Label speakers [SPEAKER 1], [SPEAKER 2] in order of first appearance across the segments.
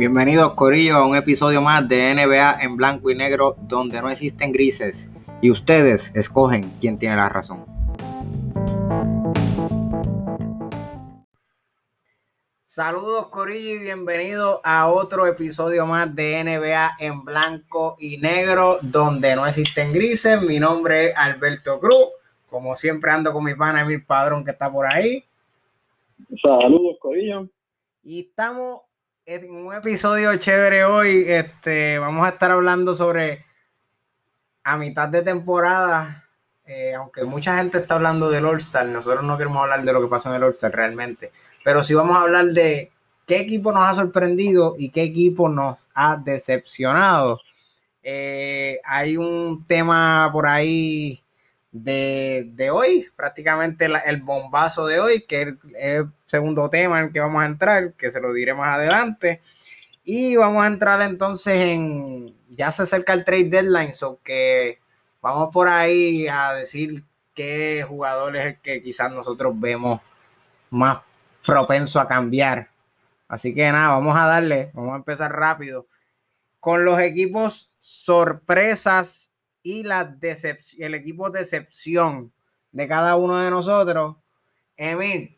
[SPEAKER 1] Bienvenidos Corillo a un episodio más de NBA en blanco y negro donde no existen grises y ustedes escogen quién tiene la razón. Saludos Corillo y bienvenidos a otro episodio más de NBA en blanco y negro donde no existen grises. Mi nombre es Alberto Cruz. Como siempre ando con mi pana Emil Padrón que está por ahí.
[SPEAKER 2] Saludos Corillo.
[SPEAKER 1] Y estamos en un episodio chévere hoy. Este, vamos a estar hablando sobre a mitad de temporada. Eh, aunque mucha gente está hablando del All-Star, nosotros no queremos hablar de lo que pasó en el All-Star realmente. Pero sí vamos a hablar de qué equipo nos ha sorprendido y qué equipo nos ha decepcionado. Eh, hay un tema por ahí de, hoy, prácticamente el bombazo de hoy, que es el segundo tema en el que vamos a entrar, que se lo diré más adelante. Y vamos a entrar entonces en, ya se acerca el trade deadline, so que vamos por ahí a decir qué jugador es el que quizás nosotros vemos más propenso a cambiar. Así que nada, vamos a darle, vamos a empezar rápido con los equipos sorpresas y la el equipo decepción de cada uno de nosotros. Emil,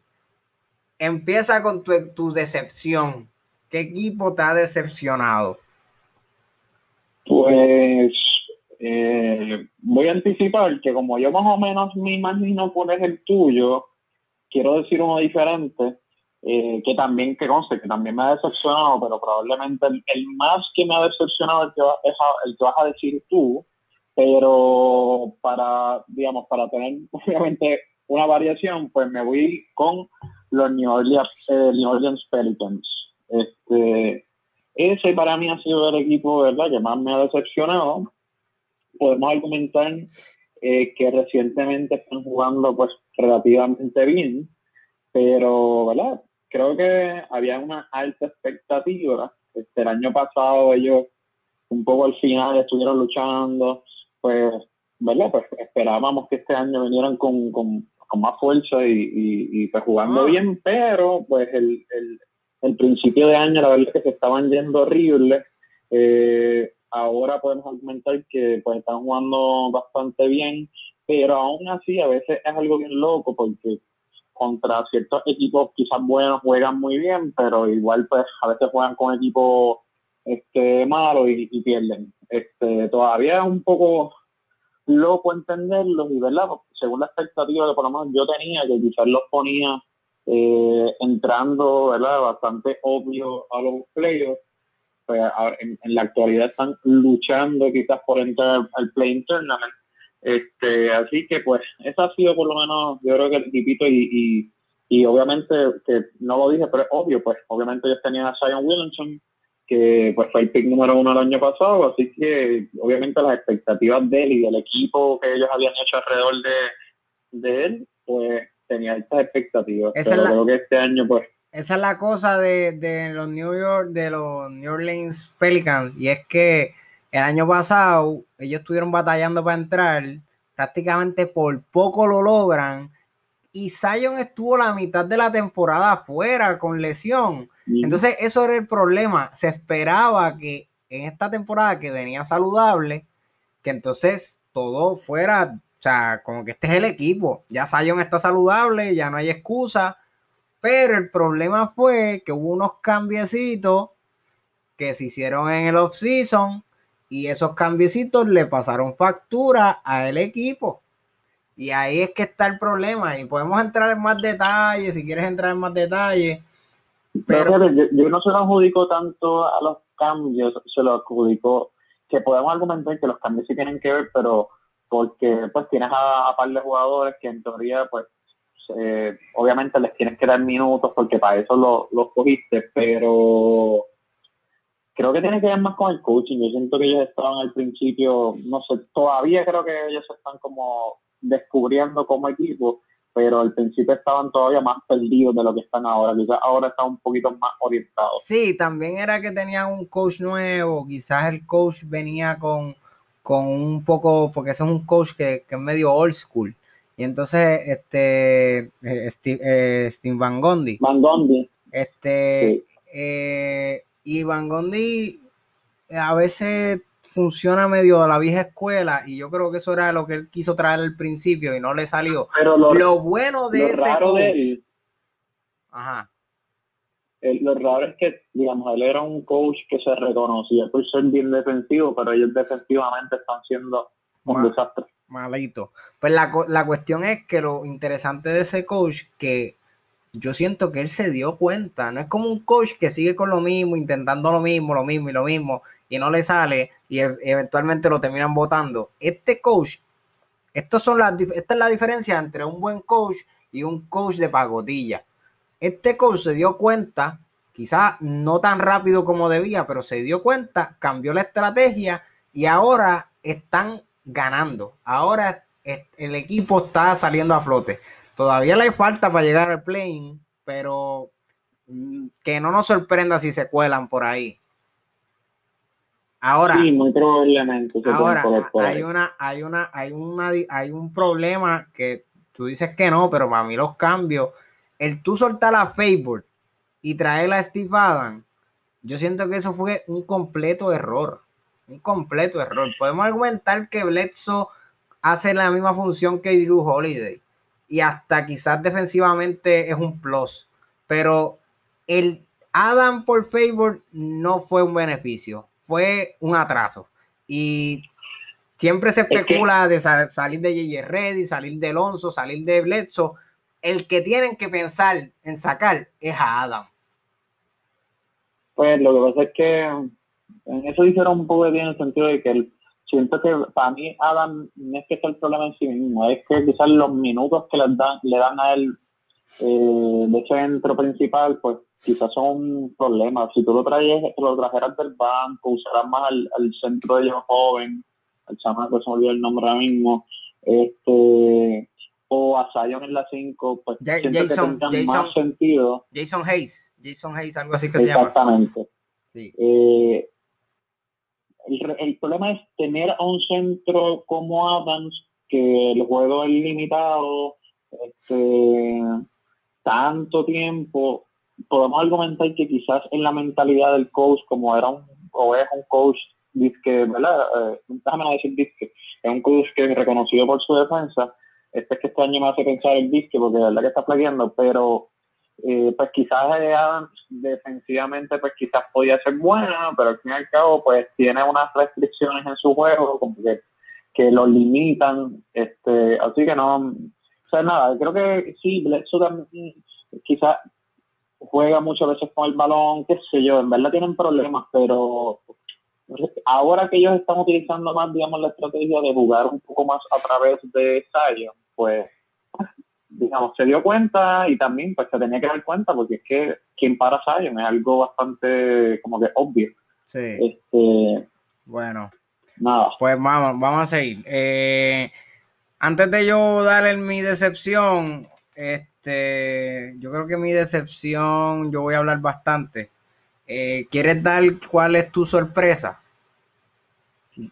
[SPEAKER 1] empieza con tu, decepción. ¿Qué equipo te ha decepcionado?
[SPEAKER 2] Pues eh, voy a anticipar que como yo más o menos me imagino cuál es el tuyo, quiero decir uno diferente, eh, que también, que conste, que también me ha decepcionado, pero probablemente el, más que me ha decepcionado el es el que vas a decir tú, pero para, digamos, para tener obviamente una variación, pues me voy con los New Orleans, eh, Pelicans. Este, ese para mí ha sido el equipo, ¿verdad?, que más me ha decepcionado. Podemos argumentar eh, que recientemente están jugando, pues, relativamente bien, pero, ¿verdad? Creo que había una alta expectativa. Este, el año pasado ellos un poco al final estuvieron luchando, pues, ¿verdad? Pues esperábamos que este año vinieran con, con, más fuerza y, y, pues jugando ah. bien, pero pues el, el, principio de año la verdad es que se estaban yendo horribles. Eh, ahora podemos argumentar que pues están jugando bastante bien, pero aún así a veces es algo bien loco porque contra ciertos equipos quizás buenos juegan muy bien, pero igual pues a veces juegan con equipos este, malos y, pierden. Este, todavía es un poco loco entenderlo y verdad, según la expectativa que por lo menos yo tenía, que quizás los ponía eh, entrando, ¿verdad? Bastante obvio a los playoffs. Pues, en, la actualidad están luchando quizás por entrar al play tournament. Este, así que pues, esa ha sido por lo menos, yo creo que el equipito y, y, y obviamente, que no lo dije, pero es obvio, pues obviamente ellos tenían a Zion Williamson, que pues fue el pick número uno el año pasado, así que obviamente las expectativas de él y del equipo que ellos habían hecho alrededor de, de él, pues tenía estas expectativas. pero creo que este año pues
[SPEAKER 1] esa es la cosa de, de, los New York, de los New Orleans Pelicans, y es que el año pasado ellos estuvieron batallando para entrar, prácticamente por poco lo logran, y Zion estuvo la mitad de la temporada afuera con lesión. Entonces, eso era el problema. Se esperaba que en esta temporada que venía saludable, que entonces todo fuera, o sea, como que este es el equipo. Ya Zion está saludable, ya no hay excusa. Pero el problema fue que hubo unos cambiecitos que se hicieron en el off-season y esos cambiecitos le pasaron factura al equipo. Y ahí es que está el problema. Y podemos entrar en más detalles, si quieres entrar en más detalles.
[SPEAKER 2] Pero, yo, no se lo adjudico tanto a los cambios, se lo adjudico que podemos argumentar que los cambios sí tienen que ver, pero porque pues tienes a, a par de jugadores que en teoría pues eh, obviamente les tienes que dar minutos porque para eso los lo cogiste, pero creo que tiene que ver más con el coaching. Yo siento que ellos estaban al principio, no sé, todavía creo que ellos están como descubriendo como equipo, pero al principio estaban todavía más perdidos de lo que están ahora. Quizás ahora están un poquito más orientados.
[SPEAKER 1] Sí, también era que tenían un coach nuevo, quizás el coach venía con, con un poco, porque ese es un coach que, es medio old school. Y entonces, este, eh, Steve, eh, Steve Van Gondi.
[SPEAKER 2] Van Gondi.
[SPEAKER 1] Este, eh, Y Van Gondi eh, a veces funciona medio a la vieja escuela y yo creo que eso era lo que él quiso traer al principio y no le salió.
[SPEAKER 2] Pero lo,
[SPEAKER 1] lo bueno de ese
[SPEAKER 2] raro de
[SPEAKER 1] coach-
[SPEAKER 2] él,
[SPEAKER 1] Ajá.
[SPEAKER 2] el- lo raro es que, digamos, él era un coach que se reconocía por ser bien defensivo, pero ellos defensivamente están siendo un desastre.
[SPEAKER 1] Malito. Pues la, la cuestión es que lo interesante de ese coach que yo siento que él se dio cuenta, no es como un coach que sigue con lo mismo, intentando lo mismo, lo mismo y lo mismo, y no le sale y e- eventualmente lo terminan votando. Este coach, estos son esta es la diferencia entre un buen coach y un coach de pagotilla. Este coach se dio cuenta, quizás no tan rápido como debía, pero se dio cuenta, cambió la estrategia y ahora están ganando. Ahora el equipo está saliendo a flote. Todavía le falta para llegar al playing, pero mm, que no nos sorprenda si se cuelan por ahí. Ahora,
[SPEAKER 2] Sí, muy probablemente.
[SPEAKER 1] ahora hay una, hay una, hay una, hay un problema que tú dices que no, pero para mí los cambios, el tú soltar a Facebook y traer a Steve Adams, yo siento que eso fue un completo error. Un completo error. Podemos argumentar que Bledsoe hace la misma función que Drew Holiday. Y hasta quizás defensivamente es un plus. Pero el Adam por favor no fue un beneficio. Fue un atraso. Y siempre se especula de sa- salir de JJ Reddy, salir de Alonso, salir de Bledsoe. El que tienen que pensar en sacar es a Adam.
[SPEAKER 2] Pues lo que pasa es que en eso dijeron un poco de bien en el sentido de que el, siento que para mí Adam no es que sea el problema en sí mismo, es que quizás los minutos que les dan, le dan a él eh, de centro principal, pues quizás son un problema. Si tú lo traes, lo trajeras del banco, usarás más al, al centro de ellos joven, al chamaco, se me olvidó el nombre ahora mismo, este o a Zion en la 5, pues
[SPEAKER 1] Ja-
[SPEAKER 2] siento
[SPEAKER 1] Jason-
[SPEAKER 2] que
[SPEAKER 1] Jason-
[SPEAKER 2] más sentido.
[SPEAKER 1] Jason Hayes. Jason Hayes, algo así que se llama.
[SPEAKER 2] Exactamente.
[SPEAKER 1] Sí.
[SPEAKER 2] Eh, el, el problema es tener a un centro como Adams, que el juego es limitado, este, tanto tiempo. Podemos argumentar que quizás en la mentalidad del coach, como era un, o es un coach, disque, ¿verdad? Eh, déjame decir disque, es un coach que es reconocido por su defensa. Este es que este año me hace pensar el disque, porque de verdad que está flaqueando, pero eh, pues quizás Adams defensivamente pues quizás podía ser buena, pero al fin y al cabo pues tiene unas restricciones en su juego como que, que lo limitan, este, así que no, o nada, creo que sí, Bledsoe también quizás juega muchas veces con el balón, qué sé yo, en verdad tienen problemas, pero ahora que ellos están utilizando más, digamos, la estrategia de jugar un poco más a través de Zion, pues digamos, se dio cuenta y también pues se tenía que dar cuenta porque es que quien para Zion es algo bastante como que obvio.
[SPEAKER 1] Sí.
[SPEAKER 2] Este,
[SPEAKER 1] Bueno,
[SPEAKER 2] nada,
[SPEAKER 1] pues vamos, vamos a seguir. Eh, antes de yo dar el- mi decepción, este, yo creo que mi decepción, yo voy a hablar bastante. Eh, ¿Quieres dar cuál es tu sorpresa?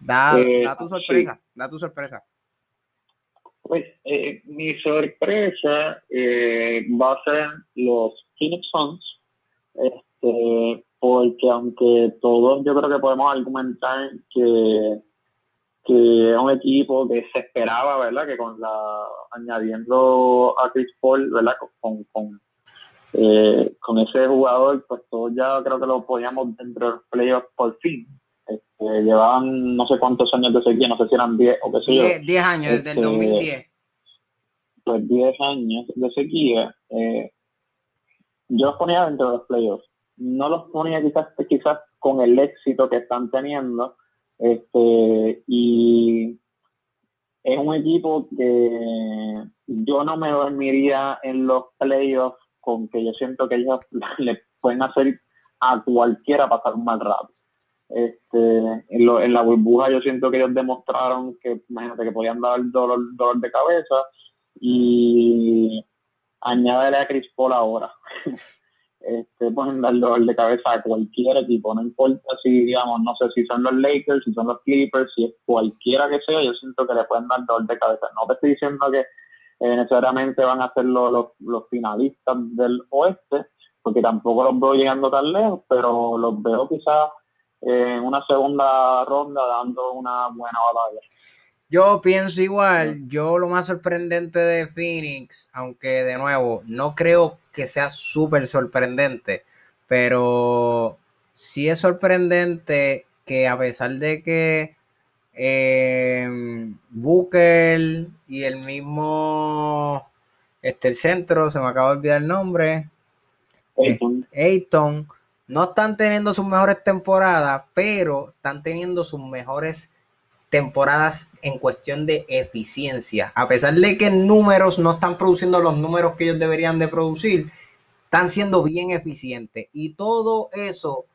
[SPEAKER 1] Da,
[SPEAKER 2] Eh,
[SPEAKER 1] da tu sorpresa, da tu sorpresa.
[SPEAKER 2] Pues eh, mi sorpresa eh, va a ser los Phoenix Suns, este, porque aunque todos yo creo que podemos argumentar que que es un equipo que se esperaba, ¿verdad? Que con la añadiendo a Chris Paul, ¿verdad? Con, con, eh, con ese jugador, pues todos ya creo que lo podíamos dentro de los playoffs por fin. Este, llevaban no sé cuántos años de sequía, no sé si eran 10 o qué sé yo,
[SPEAKER 1] 10, 10 años, desde el
[SPEAKER 2] Este,
[SPEAKER 1] 2010.
[SPEAKER 2] pues 10 años de sequía. Eh, yo los ponía dentro de los playoffs. No los ponía quizás, quizás con el éxito que están teniendo. Este, y es un equipo que yo no me dormiría en los playoffs con que yo siento que ellos le pueden hacer a cualquiera pasar un mal rato. Este, en, lo- en la burbuja yo siento que ellos demostraron que, imagínate, que podían dar dolor, dolor de cabeza y añádele a Chris Paul ahora. este, pueden dar dolor de cabeza a cualquier equipo, no importa si, digamos, no sé si son los Lakers, si son los Clippers, si es cualquiera que sea, yo siento que le pueden dar dolor de cabeza. No te estoy diciendo que eh, necesariamente van a ser los, los, los finalistas del oeste, porque tampoco los veo llegando tan lejos, pero los veo quizás en una segunda ronda dando una buena batalla.
[SPEAKER 1] Yo pienso igual, yo lo más sorprendente de Phoenix, aunque de nuevo no creo que sea súper sorprendente, pero sí es sorprendente que a pesar de que eh, Booker y el mismo, este, el centro, se me acaba de olvidar el nombre, Ayton, no están teniendo sus mejores temporadas, pero están teniendo sus mejores temporadas en cuestión de eficiencia. A pesar de que números no están produciendo los números que ellos deberían de producir, están siendo bien eficientes. Y todo eso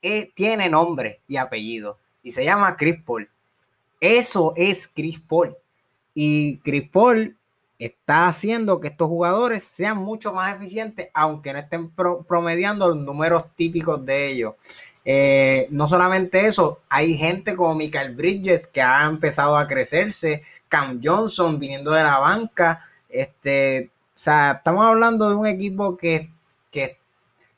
[SPEAKER 1] eh, tiene nombre y apellido. Y se llama Chris Paul. Eso es Chris Paul. Y Chris Paul está haciendo que estos jugadores sean mucho más eficientes, aunque no estén promediando los números típicos de ellos. Eh, no solamente eso, hay gente como Michael Bridges que ha empezado a crecerse, Cam Johnson viniendo de la banca. Este, o sea, estamos hablando de un equipo que, que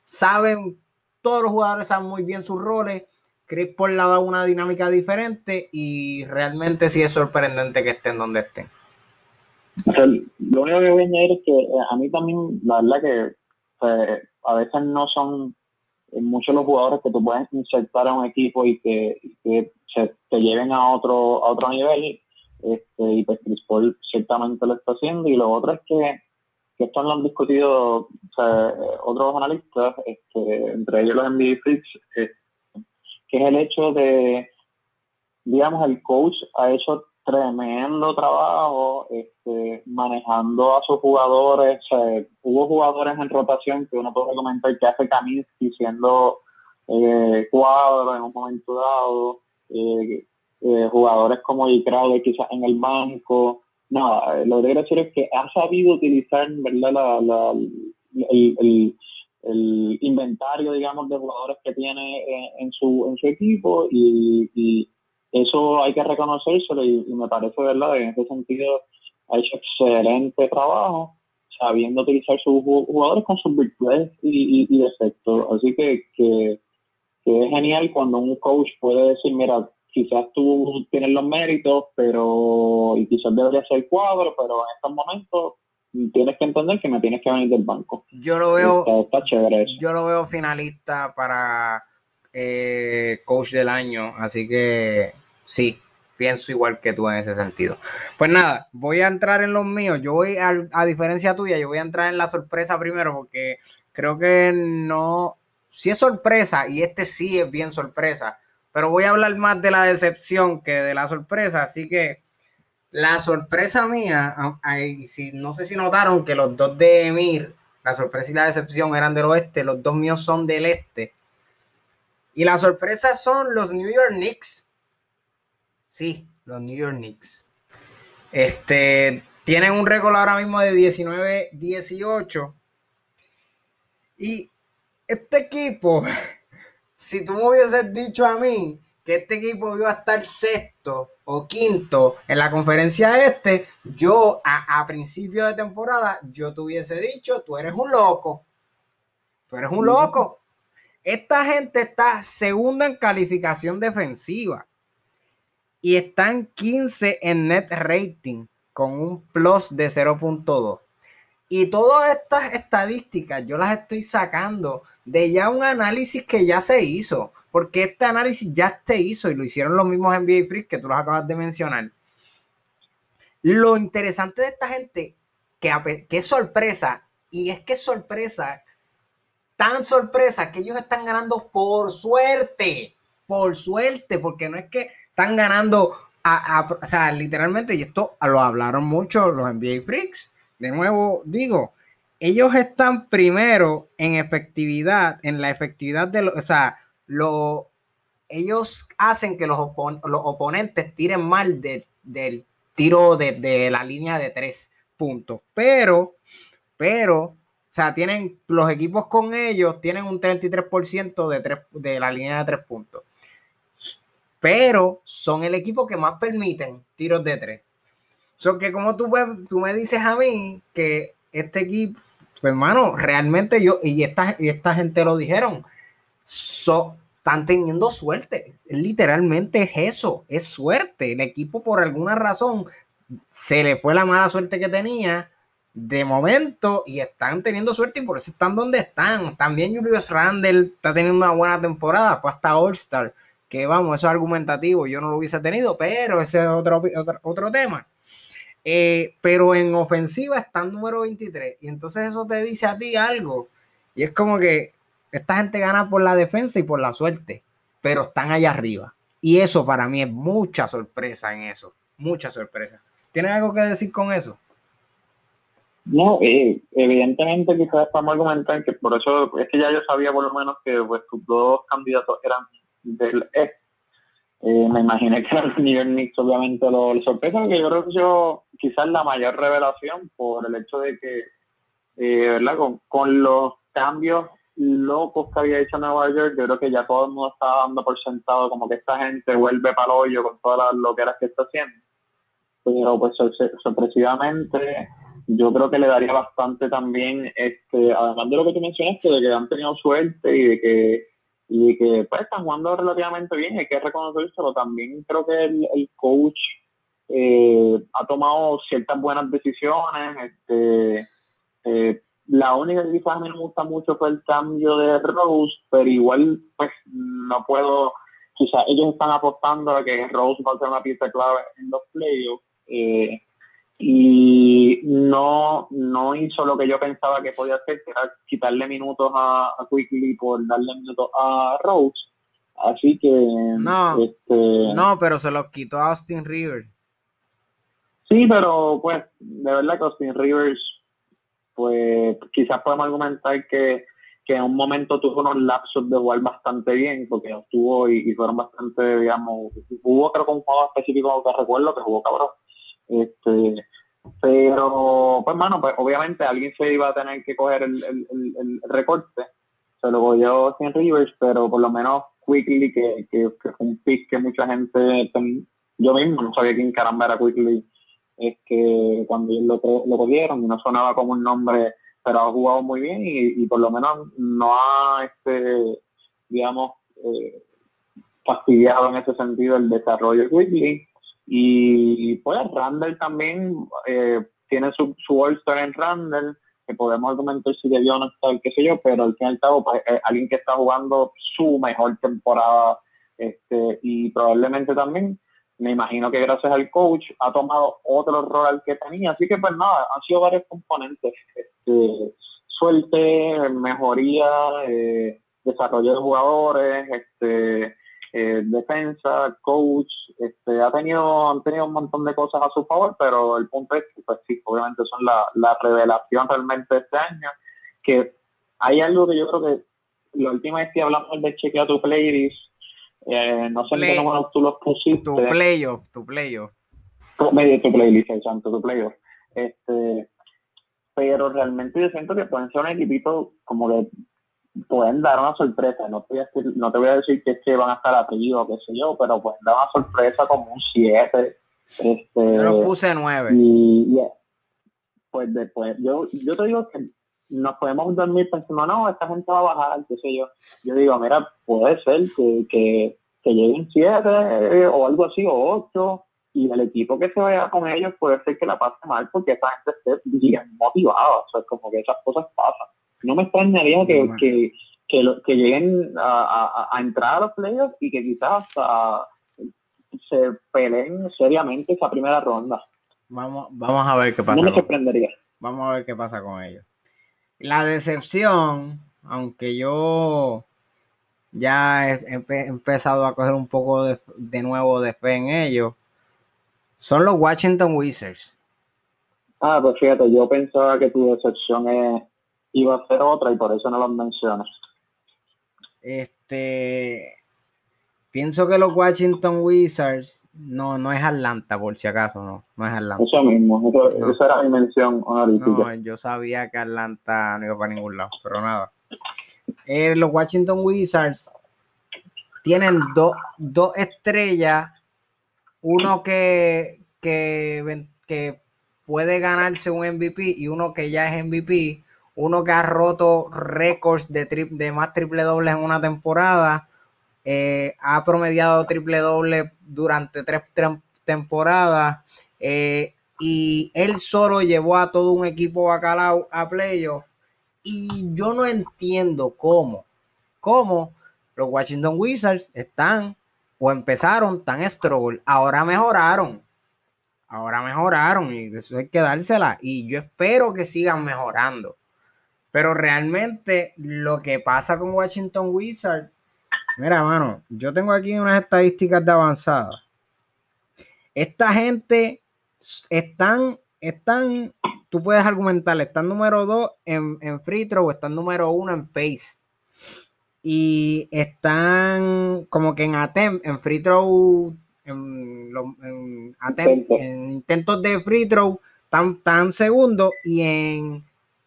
[SPEAKER 1] saben, todos los jugadores saben muy bien sus roles. Chris Paul le ha dado una dinámica diferente y realmente sí es sorprendente que estén donde estén
[SPEAKER 2] lo único que voy a añadir es que eh, a mí también, la verdad que pues, a veces no son eh, muchos los jugadores que tú puedes insertar a un equipo y que, se te lleven a otro, a otro nivel. Este, y pues Chris Paul ciertamente lo está haciendo. Y lo otro es que, que esto lo han discutido otros analistas, este, entre ellos los NBA Freaks, eh, que es el hecho de, digamos, el coach ha hecho tremendo trabajo este, manejando a sus jugadores. hubo jugadores en rotación que uno puede comentar que hace Kaminsky siendo eh, cuadro en un momento dado. Eh, eh, jugadores como Icrowder quizás en el banco. Nada, lo que quiero decir es que ha sabido utilizar ¿verdad? La, el, inventario, digamos, de jugadores que tiene en, su, en su equipo y eso hay que reconocérselo y, me parece verdad en ese sentido ha hecho excelente trabajo sabiendo utilizar sus jugadores con sus virtudes y, defectos. Así que, que, es genial cuando un coach puede decir, mira, quizás tú tienes los méritos, pero y quizás debería ser cuadro, pero en estos momentos tienes que entender que me tienes que venir del banco.
[SPEAKER 1] Yo lo veo, está, chévere yo lo veo finalista para eh, coach del año, así que Sí, pienso igual que tú en ese sentido. Pues nada, voy a entrar en los míos. Yo voy, a, diferencia tuya, yo voy a entrar en la sorpresa primero porque creo que no, sí es sorpresa y este sí es bien sorpresa, pero voy a hablar más de la decepción que de la sorpresa, así que la sorpresa mía, si, no sé si notaron que los dos de Emir, la sorpresa y la decepción eran del oeste, los dos míos son del este. Y la sorpresa son los New York Knicks Sí, los New York Knicks. Este, tienen un récord ahora mismo de 19-18. Y este equipo, si tú me hubieses dicho a mí que este equipo iba a estar sexto o quinto en la conferencia este, yo a, a principio de temporada, yo te hubiese dicho, tú eres un loco. Tú eres un loco. Esta gente está segunda en calificación defensiva y están 15 en net rating con un plus de 0.2. Y todas estas estadísticas yo las estoy sacando de ya un análisis que ya se hizo, porque este análisis ya se hizo y lo hicieron los mismos NBA Free que tú los acabas de mencionar. Lo interesante de esta gente, que, que es sorpresa, y es que es sorpresa, tan sorpresa que ellos están ganando por suerte, por suerte, porque no es que están ganando, a, o sea, literalmente, y esto lo hablaron mucho los NBA Freaks. De nuevo, digo, ellos están primero en efectividad, en la efectividad de los, o sea, lo, ellos hacen que los, oponentes tiren mal del tiro de, la línea de tres puntos. Pero, pero, o sea, tienen los equipos con ellos, tienen un 33% de, tres, de la línea de tres puntos pero son el equipo que más permiten tiros de tres. So que como tú, tú me dices a mí que este equipo, pues hermano, realmente yo, y esta, y esta gente lo dijeron, so, están teniendo suerte. Literalmente es eso, es suerte. El equipo por alguna razón se le fue la mala suerte que tenía de momento y están teniendo suerte y por eso están donde están. También Julius Randle está teniendo una buena temporada, fue hasta All Star, que vamos, eso es argumentativo, yo no lo hubiese tenido, pero ese es otro, otro, tema. Eh, pero en ofensiva están número 23 y entonces eso te dice a ti algo y es como que esta gente gana por la defensa y por la suerte, pero están allá arriba. Y eso para mí es mucha sorpresa en eso. Mucha sorpresa. ¿Tienes algo que decir con eso?
[SPEAKER 2] No, evidentemente quizás estamos argumentando que por eso es que ya yo sabía por lo menos que pues, tus dos candidatos eran del E. Eh, me imaginé que era el New York Knicks, obviamente lo, sorpresa, que yo creo que yo quizás la mayor revelación por el hecho de que, eh, ¿verdad? Con, con los cambios locos que había hecho Nueva York, yo creo que ya todo el mundo estaba dando por sentado como que esta gente vuelve para el hoyo con todas las loqueras que está haciendo. Pero pues sorpresivamente yo creo que le daría bastante también, este, además de lo que tú mencionaste, de que han tenido suerte y de que, y que pues, están jugando relativamente bien, hay que reconocérselo. También creo que el, el coach eh, ha tomado ciertas buenas decisiones, este, eh, la única que quizás a mí me gusta mucho fue el cambio de Rose, pero igual, pues no puedo. Quizás ellos están apostando a que Rose va a ser una pieza clave en los playoffs. Eh, y no, no hizo lo que yo pensaba que podía hacer, que era quitarle minutos a, a Quickly por darle minutos a Rose. Así que.
[SPEAKER 1] No, este, no, pero se los quitó a Austin Rivers.
[SPEAKER 2] Sí, pero pues, de verdad que Austin Rivers pues quizás podemos argumentar que, que en un momento tuvo unos lapsos de jugar bastante bien, porque estuvo y, y fueron bastante, digamos, hubo creo que un juego específico que recuerdo que jugó cabrón. Este, pero, pues, mano, pues obviamente alguien se iba a tener que coger el, el, el, recorte. Se lo cogió sin Rivers, pero por lo menos Quickly, que, que, que, fue un pick que mucha gente, yo mismo no sabía quién caramba era Quickly es que cuando lo, lo cogieron y no sonaba como un nombre, pero ha jugado muy bien y, por lo menos no ha, este, digamos, eh, fastidiado en ese sentido el desarrollo de Whitley. Y pues Randall también eh, tiene su, su All-Star en Randall, que podemos argumentar si debió no estar, qué sé yo, pero al fin y al cabo, pues, alguien que está jugando su mejor temporada este, y probablemente también me imagino que gracias al coach ha tomado otro rol al que tenía. Así que pues nada, han sido varios componentes. Este, suerte, mejoría, eh, desarrollo de jugadores, este, eh, defensa, coach, este, ha tenido, han tenido un montón de cosas a su favor, pero el punto es que pues sí, obviamente son la, la revelación realmente de este año, que hay algo que yo creo que la última vez que hablamos de chequear tu playlist, eh, no sé Play, cómo tú los pusiste.
[SPEAKER 1] Tu playoff, tu playoff.
[SPEAKER 2] Medio tu playlist, santo, tu playoff. Este, pero realmente yo siento que pueden ser un equipito como que pueden dar una sorpresa. No te voy a decir, no te voy a decir que es que van a estar o qué sé yo, pero pueden dar una sorpresa como un 7. Este,
[SPEAKER 1] yo lo puse 9.
[SPEAKER 2] Y, pues después, yo, yo te digo que nos podemos dormir pensando, no, esta gente va a bajar, qué sé yo. Yo digo, mira, puede ser que, que, que lleguen siete eh, o algo así, o ocho, y el equipo que se vaya con ellos puede ser que la pase mal porque esa gente esté bien motivada. O sea, como que esas cosas pasan. No me extrañaría que, que, que, que, lleguen a, a, a, entrar a los playoffs y que quizás hasta se peleen seriamente esa primera ronda.
[SPEAKER 1] Vamos, vamos a ver qué pasa.
[SPEAKER 2] No me sorprendería.
[SPEAKER 1] Vamos a ver qué pasa con ellos. La decepción, aunque yo ya he, empezado a coger un poco de, de, nuevo de fe en ellos, son los Washington Wizards.
[SPEAKER 2] Ah, pues fíjate, yo pensaba que tu decepción iba a ser otra y por eso no los mencionas.
[SPEAKER 1] Este, pienso que los Washington Wizards, no, no es Atlanta, por si acaso, no, no es Atlanta.
[SPEAKER 2] Eso mismo, eso, no. esa era mi mención
[SPEAKER 1] No, yo sabía que Atlanta no iba para ningún lado, pero nada. Eh, los Washington Wizards tienen dos, dos estrellas, uno que, que, que puede ganarse un MVP y uno que ya es MVP, uno que ha roto récords de, de más triple dobles en una temporada, eh, ha promediado triple doble durante tres temporadas eh, y él solo llevó a todo un equipo bacalao a playoffs y yo no entiendo cómo, cómo los Washington Wizards están o empezaron tan struggle, ahora mejoraron, ahora mejoraron y eso hay que dársela y yo espero que sigan mejorando. Pero realmente lo que pasa con Washington Wizards, mira, mano, yo tengo aquí unas estadísticas de avanzada. Esta gente están, están, tú puedes argumentar, están número 2 en, en free throw, están número 1 en pace. Y están como que en attempt, en free throw, en, en, intentos de free throw, están, tan segundo y en,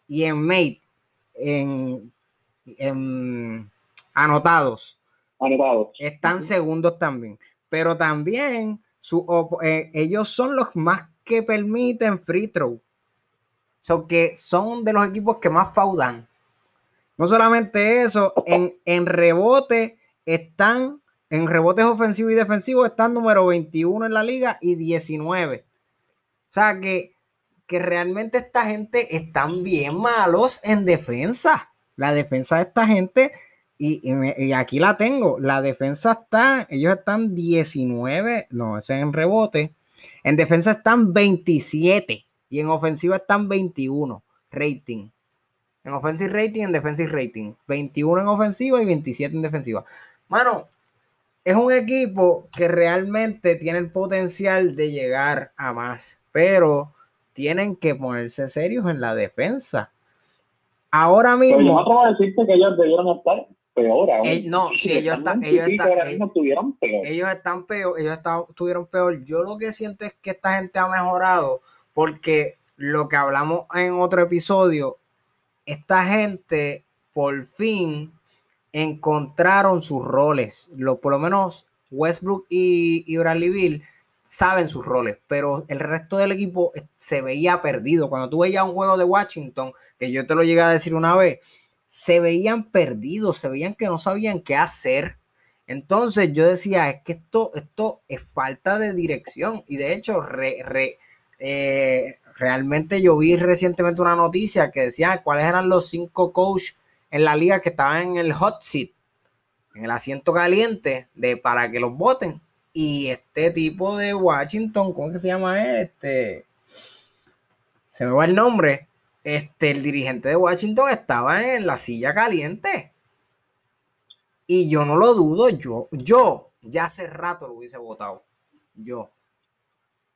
[SPEAKER 1] y en mate, en, anotados.
[SPEAKER 2] Anotados.
[SPEAKER 1] Están segundos también. Pero también eh, ellos son los más que permiten free throw. So que son de los equipos que más faudan. No solamente eso, en, en rebote están, en rebotes ofensivos y defensivos están número 21 en la liga y 19. O sea que, que realmente esta gente están bien malos en defensa. La defensa de esta gente y, aquí la tengo. La defensa está, ellos están 19, no, ese es en rebote. En defensa están 27 y en ofensiva están 21 rating. En offensive rating, en defensive rating. 21 en ofensiva y 27 en defensiva. Mano, es un equipo que realmente tiene el potencial de llegar a más, pero tienen que ponerse serios en la defensa. Ahora mismo. Pero yo
[SPEAKER 2] no a decirte que ellos debieron estar peor
[SPEAKER 1] no, si ellos, están, ellos, están, ellos, peor. ellos están peor, ellos estuvieron peor. Yo lo que siento es que esta gente ha mejorado porque lo que hablamos en otro episodio, esta gente por fin encontraron sus roles. Lo, por lo menos Westbrook y, y Bradley Bill saben sus roles, pero el resto del equipo se veía perdido. Cuando tú veías un juego de Washington, que yo te lo llegué a decir una vez, se veían perdidos, se veían que no sabían qué hacer. Entonces yo decía, es que esto, esto es falta de dirección. Y de hecho, eh, realmente yo vi recientemente una noticia que decía cuáles eran los cinco coaches en la liga que estaban en el hot seat, en el asiento caliente, de para que los voten. Y este tipo de Washington, ¿cómo que se llama este? Se me va el nombre este, el dirigente de Washington estaba en la silla caliente. Y yo no lo dudo, yo, yo ya hace rato lo hubiese votado. Yo.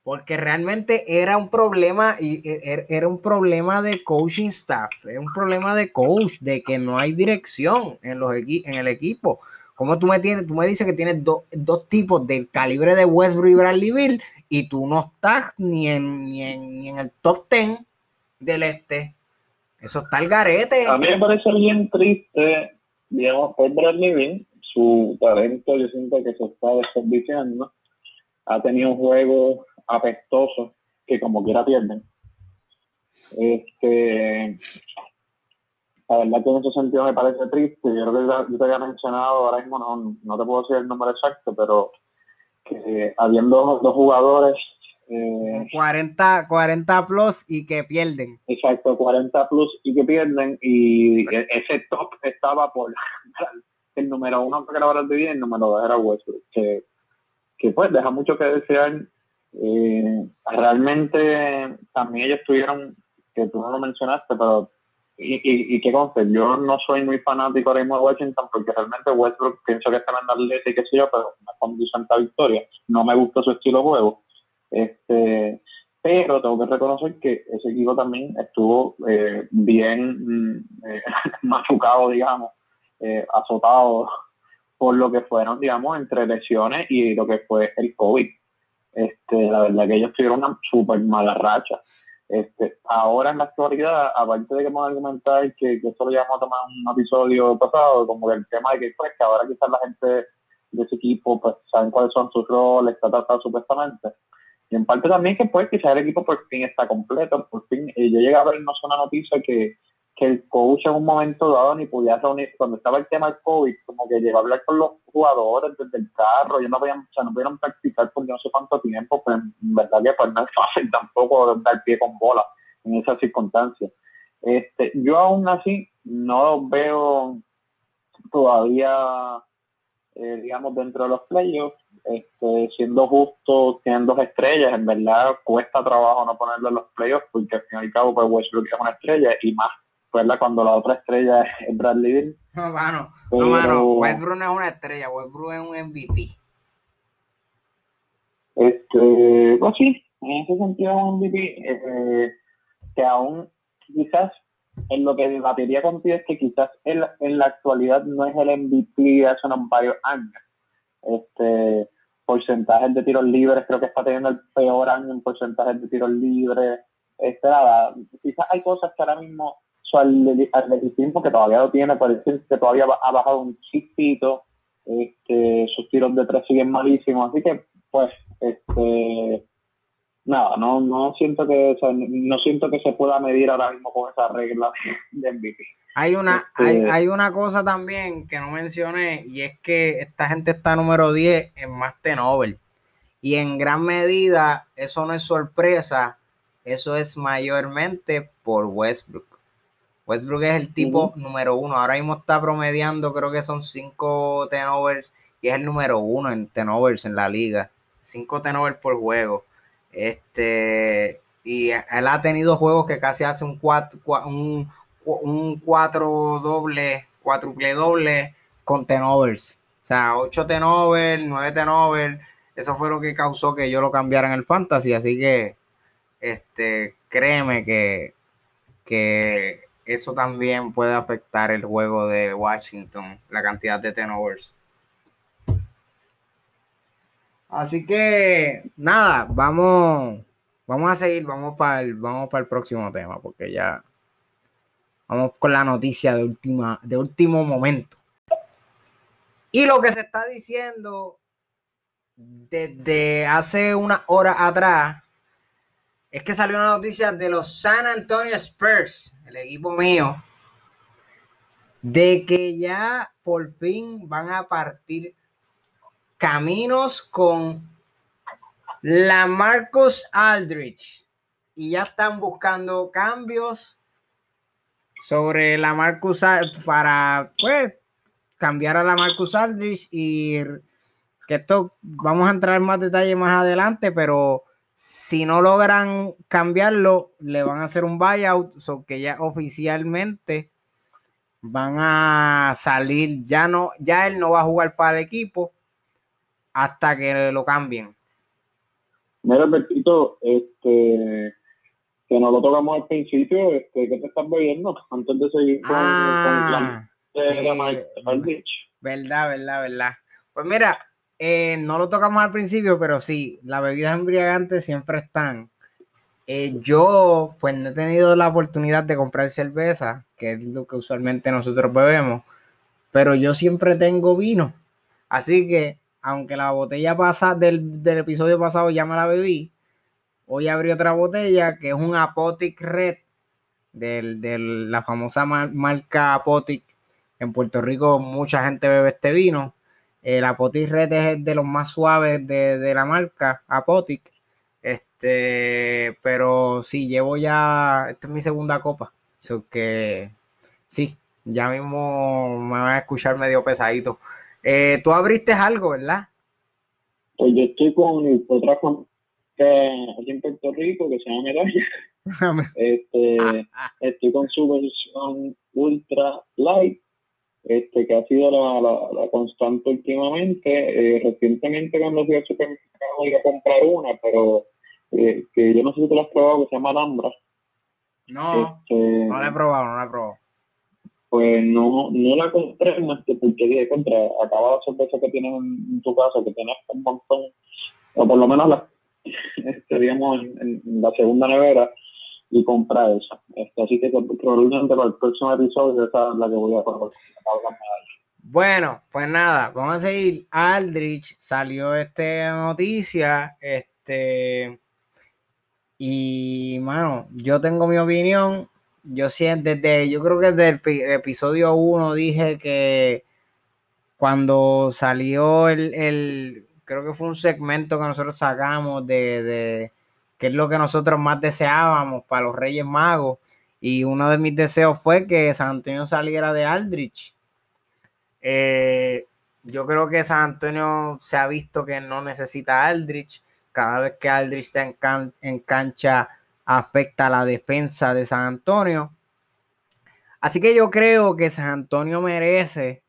[SPEAKER 1] Porque realmente era un problema, y e, er, era un problema de coaching staff, era un problema de coach, de que no hay dirección en, los en el equipo. Como tú me tienes, tú me dices que tienes dos tipos del calibre de Westbrook y Bradley Bill, y tú no estás ni en, ni en, ni en el top 10 del este. Eso está el garete.
[SPEAKER 2] A mí me parece bien triste, digamos, por Bradley Bean, su talento, yo siento que se está desperdiciando. Ha tenido un juego apestoso que como quiera pierden. Este, la verdad que en ese sentido me parece triste. Yo creo que yo te había mencionado, ahora mismo no, no te puedo decir el número exacto, pero que habiendo dos jugadores
[SPEAKER 1] 40, 40 plus y que pierden.
[SPEAKER 2] Exacto, 40 plus y que pierden. Y e, ese top estaba por el número uno que era de bien, el número dos era Westbrook, que, que pues deja mucho que desear. Eh, realmente también ellos tuvieron, que tú no lo mencionaste, pero y, y, y qué conste, yo no soy muy fanático ahora mismo de Washington porque realmente Westbrook pienso que está en la y qué sé yo, pero me conducente a victoria. No me gusta su estilo de juego este, pero tengo que reconocer que ese equipo también estuvo eh, bien mm, eh, machucado, digamos, eh, azotado por lo que fueron, digamos, entre lesiones y lo que fue el COVID. Este, la verdad que ellos tuvieron una súper mala racha. Este, ahora en la actualidad, aparte de que vamos a argumentar que, que eso lo llevamos a tomar un episodio pasado, como el tema de que, pues, que ahora quizás la gente de ese equipo pues saben cuáles son sus roles, está tratado supuestamente. Y en parte también que pues quizás el equipo por fin está completo, por fin, eh, yo llegué a ver no sé una noticia que, el coach en un momento dado ni podía reunir, cuando estaba el tema del COVID, como que llegó a hablar con los jugadores desde el carro, y no podían, o sea, no pudieron practicar por no sé cuánto tiempo, pues en verdad que pues no es fácil tampoco dar pie con bola en esas circunstancias. Este, yo aún así no veo todavía, eh, digamos, dentro de los playoffs, este, siendo justo, tienen dos estrellas, en verdad cuesta trabajo no ponerlo en los playoffs porque al fin y al cabo pues Westbrook es una estrella y más ¿verdad? Cuando la otra estrella es Bradley Bill.
[SPEAKER 1] No, mano, no, mano, Westbrook no es una estrella, Westbrook es un MVP.
[SPEAKER 2] Este, pues sí, en ese sentido es un MVP, eh, que aún quizás en lo que debatiría contigo es que quizás en la, en la actualidad no es el MVP de hace unos varios años. Este, porcentajes de tiros libres, creo que está teniendo el peor año en porcentajes de tiros libres. Este, nada, quizás hay cosas que ahora mismo su atleticismo, que todavía lo tiene, parece que todavía ha bajado un chispito. Este, sus tiros de tres siguen malísimos, así que, pues, este, nada, no, no siento que no siento que se pueda medir ahora mismo con esa regla de MVP.
[SPEAKER 1] Hay una, hay, este hay, una cosa también que no mencioné y es que esta gente está número 10 en Master Nobel. Y en gran medida eso no es sorpresa, eso es mayormente por Westbrook. Westbrook es el tipo número uno. Ahora mismo está promediando, creo que son 5 tenovers y es el número uno en tenovers en la liga. 5 tenovers por juego. Este, y él ha tenido juegos que casi hace un 4 un, un cuatro doble, cuádruple doble con tenovers. O sea, 8 tenovers, 9 tenovers. Eso fue lo que causó que yo lo cambiara en el fantasy. Así que, este, créeme que, que eso también puede afectar el juego de Washington, la cantidad de tenovers. Así que nada, vamos, vamos a seguir, vamos para el, vamos para el próximo tema, porque ya vamos con la noticia de última, de último momento. Y lo que se está diciendo desde hace una hora atrás es que salió una noticia de los San Antonio Spurs, el equipo mío, de que ya por fin van a partir caminos con la Marcus Aldrich y ya están buscando cambios sobre la Marcus para pues cambiar a la Marcus Aldrich y que esto vamos a entrar en más detalle más adelante, pero si no logran cambiarlo, le van a hacer un buyout, so que ya oficialmente van a salir, ya no, ya él no va a jugar para el equipo, hasta que lo cambien.
[SPEAKER 2] Mira, Bertito, este, que no lo tocamos al principio, este, ¿qué te estás bebiendo antes de seguir con,
[SPEAKER 1] ah, Verdad, verdad, verdad. Pues mira, eh, no lo tocamos al principio, pero sí, las bebidas embriagantes siempre están. Eh, yo, pues, no he tenido la oportunidad de comprar cerveza, que es lo que usualmente nosotros bebemos, pero yo siempre tengo vino. Así que aunque la botella pasa del, episodio pasado ya me la bebí, hoy abrí otra botella que es un Apotic Red de la famosa marca Apotic. En Puerto Rico mucha gente bebe este vino. El Apotic Red es de los más suaves de, la marca Apotic. Este, pero sí, llevo ya, esta es mi segunda copa. So que sí, ya mismo me van a escuchar medio pesadito. Eh, tú abriste algo, ¿verdad?
[SPEAKER 2] Pues yo estoy con otra que aquí en Puerto Rico que se llama Medalla. este, estoy con su versión Ultra Light, este, que ha sido la, la, constante últimamente. Eh, recientemente cuando fui al supermercado iba a comprar una, pero eh, que yo no sé si tú la has probado, que se llama Alhambra.
[SPEAKER 1] No, este, no la he probado, no la he probado
[SPEAKER 2] pues no, no la compré más que porque dije contra, acaba la sorpresa que tienes en, tu casa, que tienes un montón, o por lo menos la, este, digamos, en, la segunda nevera, y comprar esa. Este, así que probablemente para el próximo episodio esa es la que voy a probar.
[SPEAKER 1] Bueno, pues nada, vamos a seguir. Aldrich salió esta noticia, este, y mano, yo tengo mi opinión yo siento desde, yo creo que desde el, episodio 1 dije que cuando salió el, creo que fue un segmento que nosotros sacamos de, de qué es lo que nosotros más deseábamos para los Reyes Magos. Y uno de mis deseos fue que San Antonio saliera de Aldrich. Eh, yo creo que San Antonio se ha visto que no necesita Aldrich. Cada vez que Aldrich está en, cancha afecta la defensa de San Antonio. Así que yo creo que San Antonio merece,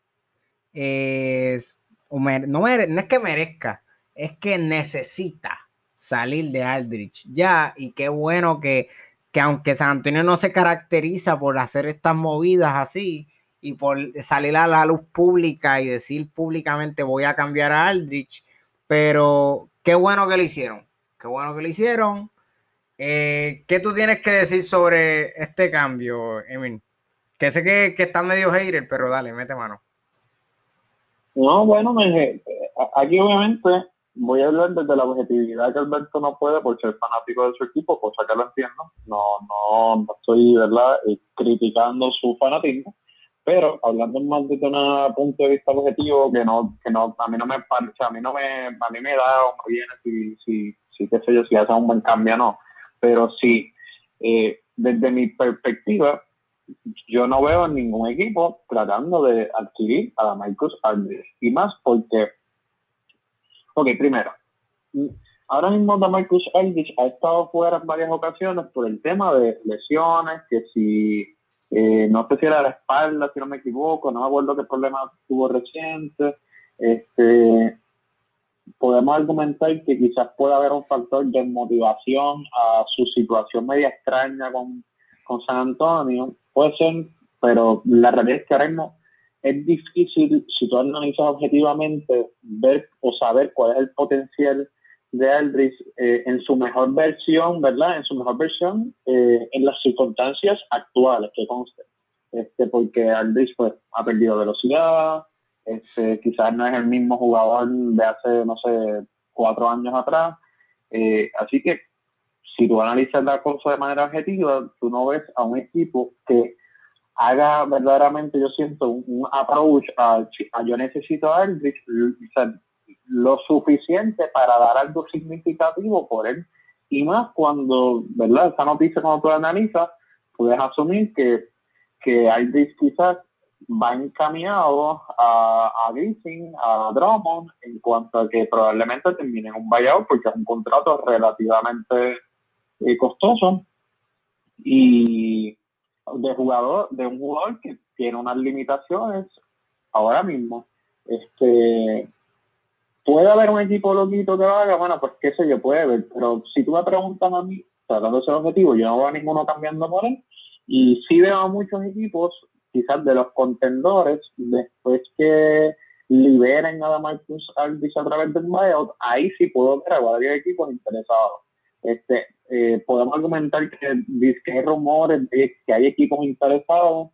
[SPEAKER 1] no, es que merezca, es que necesita salir de Aldrich ya. Y qué bueno que, que aunque San Antonio no se caracteriza por hacer estas movidas así, y por salir a la luz pública y decir públicamente voy a cambiar a Aldrich, pero qué bueno que lo hicieron, qué bueno que lo hicieron. Eh, ¿Qué tú tienes que decir sobre este cambio, Emin? Que sé que, que está medio hater, pero dale, mete mano.
[SPEAKER 2] No, bueno, aquí obviamente voy a hablar desde la objetividad que Alberto no puede por ser fanático de su equipo, cosa que lo entiendo. No, no, no estoy, ¿verdad?, eh, criticando su fanatismo. Pero hablando más desde un punto de vista objetivo, que no, que no, a mí no me parece, a mí no me, a mí me da o me viene si, si, si, qué sé yo, si hace un buen cambio o no. Pero sí, eh, desde mi perspectiva, yo no veo ningún equipo tratando de adquirir a la Marcus Aldridge. Y más porque, ok, primero, ahora mismo Marcus Aldridge ha estado fuera en varias ocasiones por el tema de lesiones, que si eh, no sé si era la espalda, si no me equivoco, no me acuerdo qué problema tuvo reciente. Este, podemos argumentar que quizás pueda haber un factor de motivación a su situación media extraña con, con San Antonio. Puede ser, pero la realidad es que ahora mismo es difícil, si tú analizas objetivamente, ver o saber cuál es el potencial de Aldrich eh, en su mejor versión, ¿verdad? En su mejor versión, eh, en las circunstancias actuales que conste. Este, porque Aldrich pues, ha perdido velocidad, este, quizás no es el mismo jugador de hace, no sé, cuatro años atrás. Eh, así que si tú analizas la cosa de manera objetiva, tú no ves a un equipo que haga verdaderamente, yo siento, un, approach a, yo necesito a Aldrich, lo suficiente para dar algo significativo por él. Y más cuando, ¿verdad? Esta noticia, cuando tú la analizas, puedes asumir que, que Aldrich quizás va encaminado a, a Griffin, a Drummond, en cuanto a que probablemente termine en un buyout porque es un contrato relativamente eh, costoso y de jugador, de un jugador que tiene unas limitaciones ahora mismo. Este, Puede haber un equipo loquito que lo haga, bueno, pues qué sé yo, puede haber, pero si tú me preguntas a mí, tratando de objetivo, yo no veo a ninguno cambiando por él, y sí veo a muchos equipos, quizás de los contendores, después que liberen a Marcus Aldis a través del buyout, ahí sí puedo ver a varios equipos interesados. Este, eh, podemos argumentar que, que hay rumores que hay equipos interesados.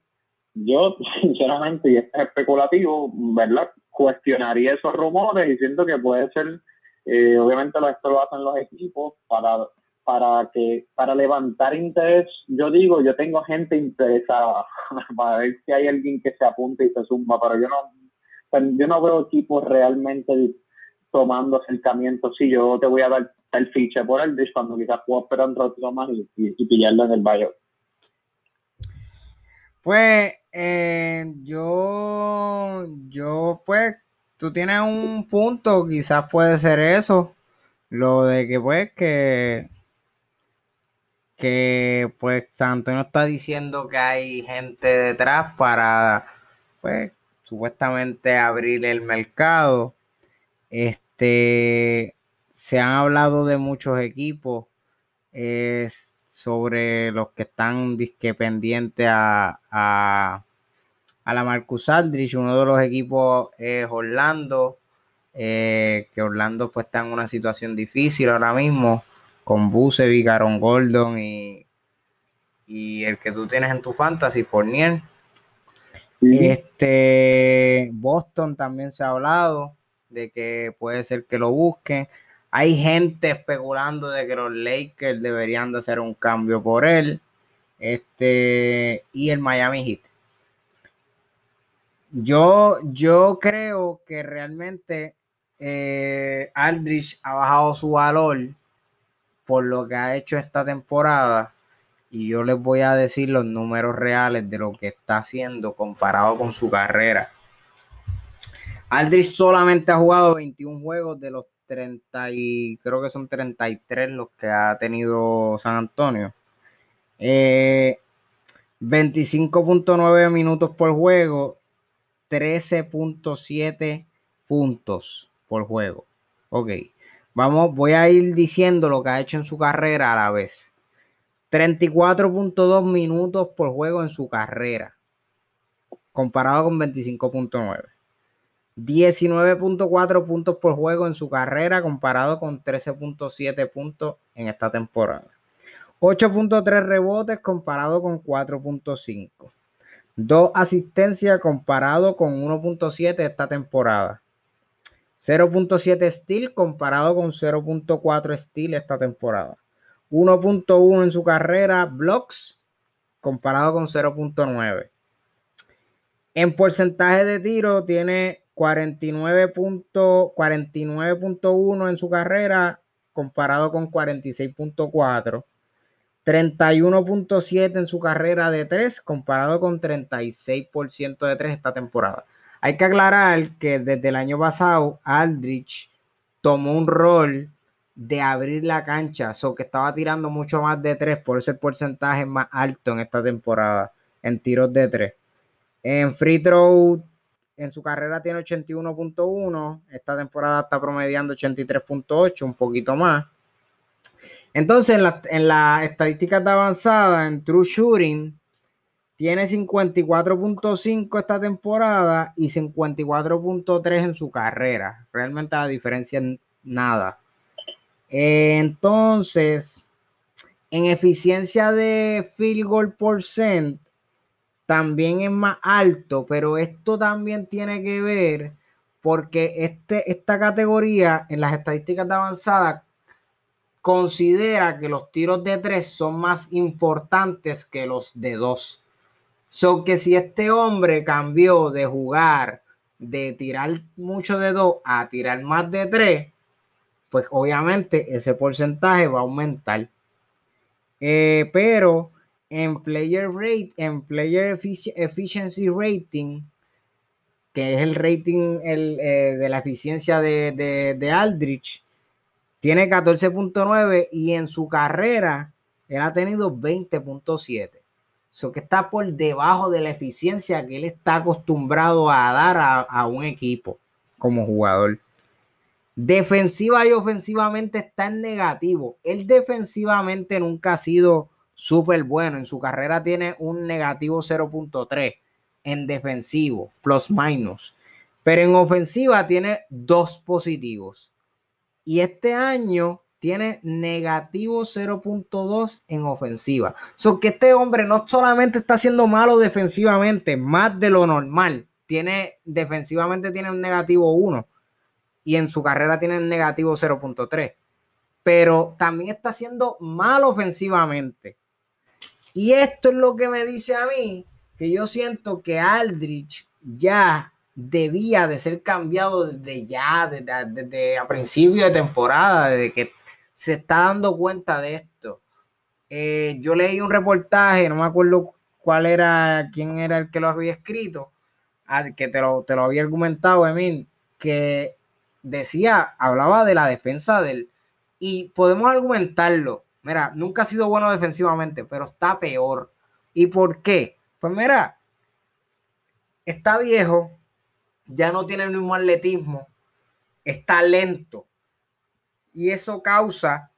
[SPEAKER 2] Yo, sinceramente, y esto es especulativo, ¿verdad? cuestionaría esos rumores diciendo que puede ser, eh, obviamente esto lo hacen los equipos para, para, que, para levantar interés. Yo digo, yo tengo gente interesada para ver si hay alguien que se apunte y se suma, pero yo no, yo no veo equipos realmente tomando acercamientos. Sí, yo te voy a dar el fiche por el cuando quizás puedo esperar un ratito más y, y, pillarlo en el bayo.
[SPEAKER 1] Pues eh, yo, yo, pues, tú tienes un punto, quizás puede ser eso, lo de que, pues, que, que, pues, Santo no está diciendo que hay gente detrás para, pues, supuestamente abrir el mercado. Este, se han hablado de muchos equipos. Sobre los que están disque pendientes a, a, la Marcus Aldrich. Uno de los equipos es Orlando, eh, que Orlando pues está en una situación difícil ahora mismo con Bucevic, Aaron Gordon y, y el que tú tienes en tu fantasy, Fournier. Este Boston también se ha hablado de que puede ser que lo busquen. Hay gente especulando de que los Lakers deberían de hacer un cambio por él. Este, y el Miami Heat. Yo, yo creo que realmente eh, Aldrich ha bajado su valor por lo que ha hecho esta temporada y yo les voy a decir los números reales de lo que está haciendo comparado con su carrera. Aldrich solamente ha jugado 21 juegos de los 30 y creo que son 33 los que ha tenido San Antonio. 25.9 eh, minutos por juego, 13.7 puntos por juego. Ok, vamos, voy a ir diciendo lo que ha hecho en su carrera a la vez. 34.2 minutos por juego en su carrera, comparado con 25.9. 19.4 puntos por juego en su carrera, comparado con 13.7 puntos en esta temporada. 8.3 rebotes comparado con 4.5. 2 asistencias comparado con 1.7 esta temporada. 0.7 steal comparado con 0.4 steal esta temporada. 1.1 en su carrera blocks comparado con 0.9. En porcentaje de tiro tiene 49.1 en su carrera comparado con 46.4. 31.7 en su carrera de 3 comparado con 36% de 3 esta temporada. Hay que aclarar que desde el año pasado Aldrich tomó un rol de abrir la cancha, so que estaba tirando mucho más de 3, por ese porcentaje más alto en esta temporada en tiros de 3. En free throw en su carrera tiene 81.1, esta temporada está promediando 83.8, un poquito más. Entonces, en, la, en las estadísticas de avanzada, en True Shooting, tiene 54.5 esta temporada y 54.3 en su carrera. Realmente la diferencia es nada. Entonces, en eficiencia de field goal percent, también es más alto, pero esto también tiene que ver porque este, esta categoría en las estadísticas de avanzada considera que los tiros de tres son más importantes que los de dos. So que si este hombre cambió de jugar de tirar mucho de dos a tirar más de tres, pues obviamente ese porcentaje va a aumentar. Eh, pero en Player Rate, en Player Efficiency Rating, que es el rating eh, de la eficiencia de, Aldrich, tiene 14.9 y en su carrera él ha tenido 20.7. Eso que está por debajo de la eficiencia que él está acostumbrado a dar a, a un equipo como jugador. Defensiva y ofensivamente está en negativo. Él defensivamente nunca ha sido súper bueno. En su carrera tiene un negativo 0.3 en defensivo, plus minus. Pero en ofensiva tiene dos positivos. Y este año tiene negativo 0.2 en ofensiva. So que este hombre no solamente está siendo malo defensivamente, más de lo normal. Tiene defensivamente tiene un negativo 1 y en su carrera tiene negativo 0.3. Pero también está siendo malo ofensivamente. Y esto es lo que me dice a mí que yo siento que Aldrich ya debía de ser cambiado desde ya, desde, a principio de temporada, desde que se está dando cuenta de esto. Eh, yo leí un reportaje, no me acuerdo cuál era, quién era el que lo había escrito, que te lo, te lo había argumentado, Emil, que decía, hablaba de la defensa del... Y podemos argumentarlo, Mira, nunca ha sido bueno defensivamente, pero está peor. ¿Y por qué? Pues mira, está viejo, ya no tiene el mismo atletismo, está lento. Y eso causa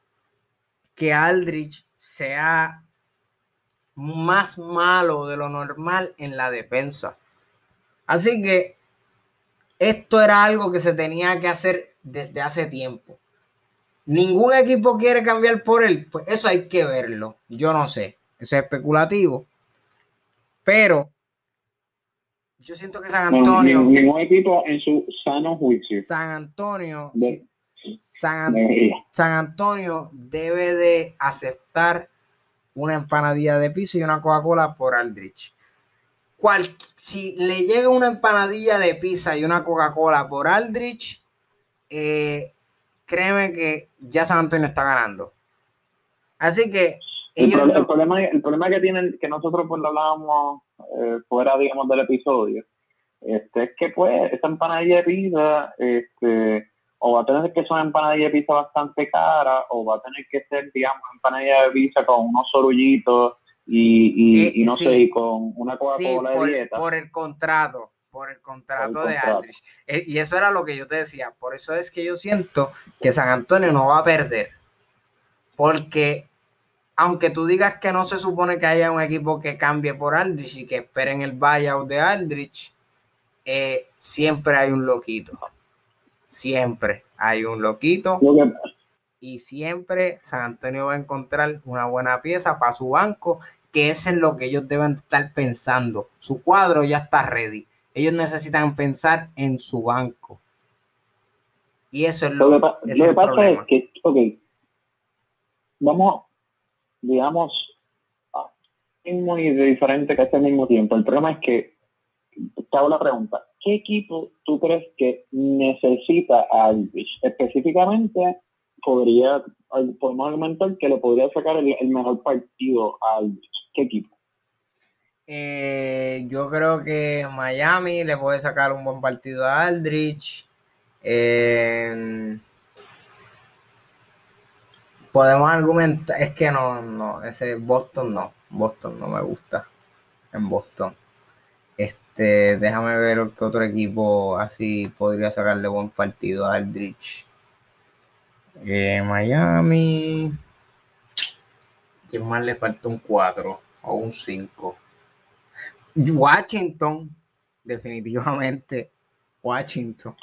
[SPEAKER 1] que Aldrich sea más malo de lo normal en la defensa. Así que esto era algo que se tenía que hacer desde hace tiempo ningún equipo quiere cambiar por él, pues eso hay que verlo. Yo no sé, eso es especulativo. Pero yo siento que San Antonio.
[SPEAKER 2] ningún equipo en su sano juicio.
[SPEAKER 1] San Antonio. San, San, Antonio debe de aceptar una empanadilla de pizza y una Coca-Cola por Aldrich. Cual, si le llega una empanadilla de pizza y una Coca-Cola por Aldrich, eh, créeme que ya San Antonio está ganando. Así que
[SPEAKER 2] el, problema, el problema que tienen, que nosotros pues lo hablábamos eh, fuera, digamos, del episodio, este, es que pues esa empanadilla de pizza, este, o va a tener que ser una empanadilla de pizza bastante cara, o va a tener que ser, digamos, empanadilla de pizza con unos sorullitos y, y, eh, no sé, y con una Coca-Cola
[SPEAKER 1] de
[SPEAKER 2] dieta.
[SPEAKER 1] Por el contrato, por el contrato de Aldrich. Eh, y eso era lo que yo te decía. Por eso es que yo siento que San Antonio no va a perder. Porque aunque tú digas que no se supone que haya un equipo que cambie por Aldrich y que esperen el buyout de Aldrich, eh, siempre hay un loquito. Siempre hay un loquito. Y siempre San Antonio va a encontrar una buena pieza para su banco, que es en lo que ellos deben estar pensando. Su cuadro ya está ready. Ellos necesitan pensar en su banco. Y eso es lo,
[SPEAKER 2] que pasa es que, ok, vamos, digamos, muy diferente que al mismo tiempo. El problema es que, te hago la pregunta, ¿qué equipo tú crees que necesita a Aldrich? Específicamente, podría, podemos argumentar que le podría sacar el, mejor partido a Aldrich. ¿Qué equipo?
[SPEAKER 1] Eh, yo creo que Miami le puede sacar un buen partido a Aldrich. Eh, podemos argumentar, es que no, no, ese Boston no, Boston no me gusta en Boston. Este, déjame ver qué otro equipo así podría sacarle buen partido a Aldrich. Eh, Miami. ¿Quién más le falta un 4 o un 5? Washington, definitivamente. Washington.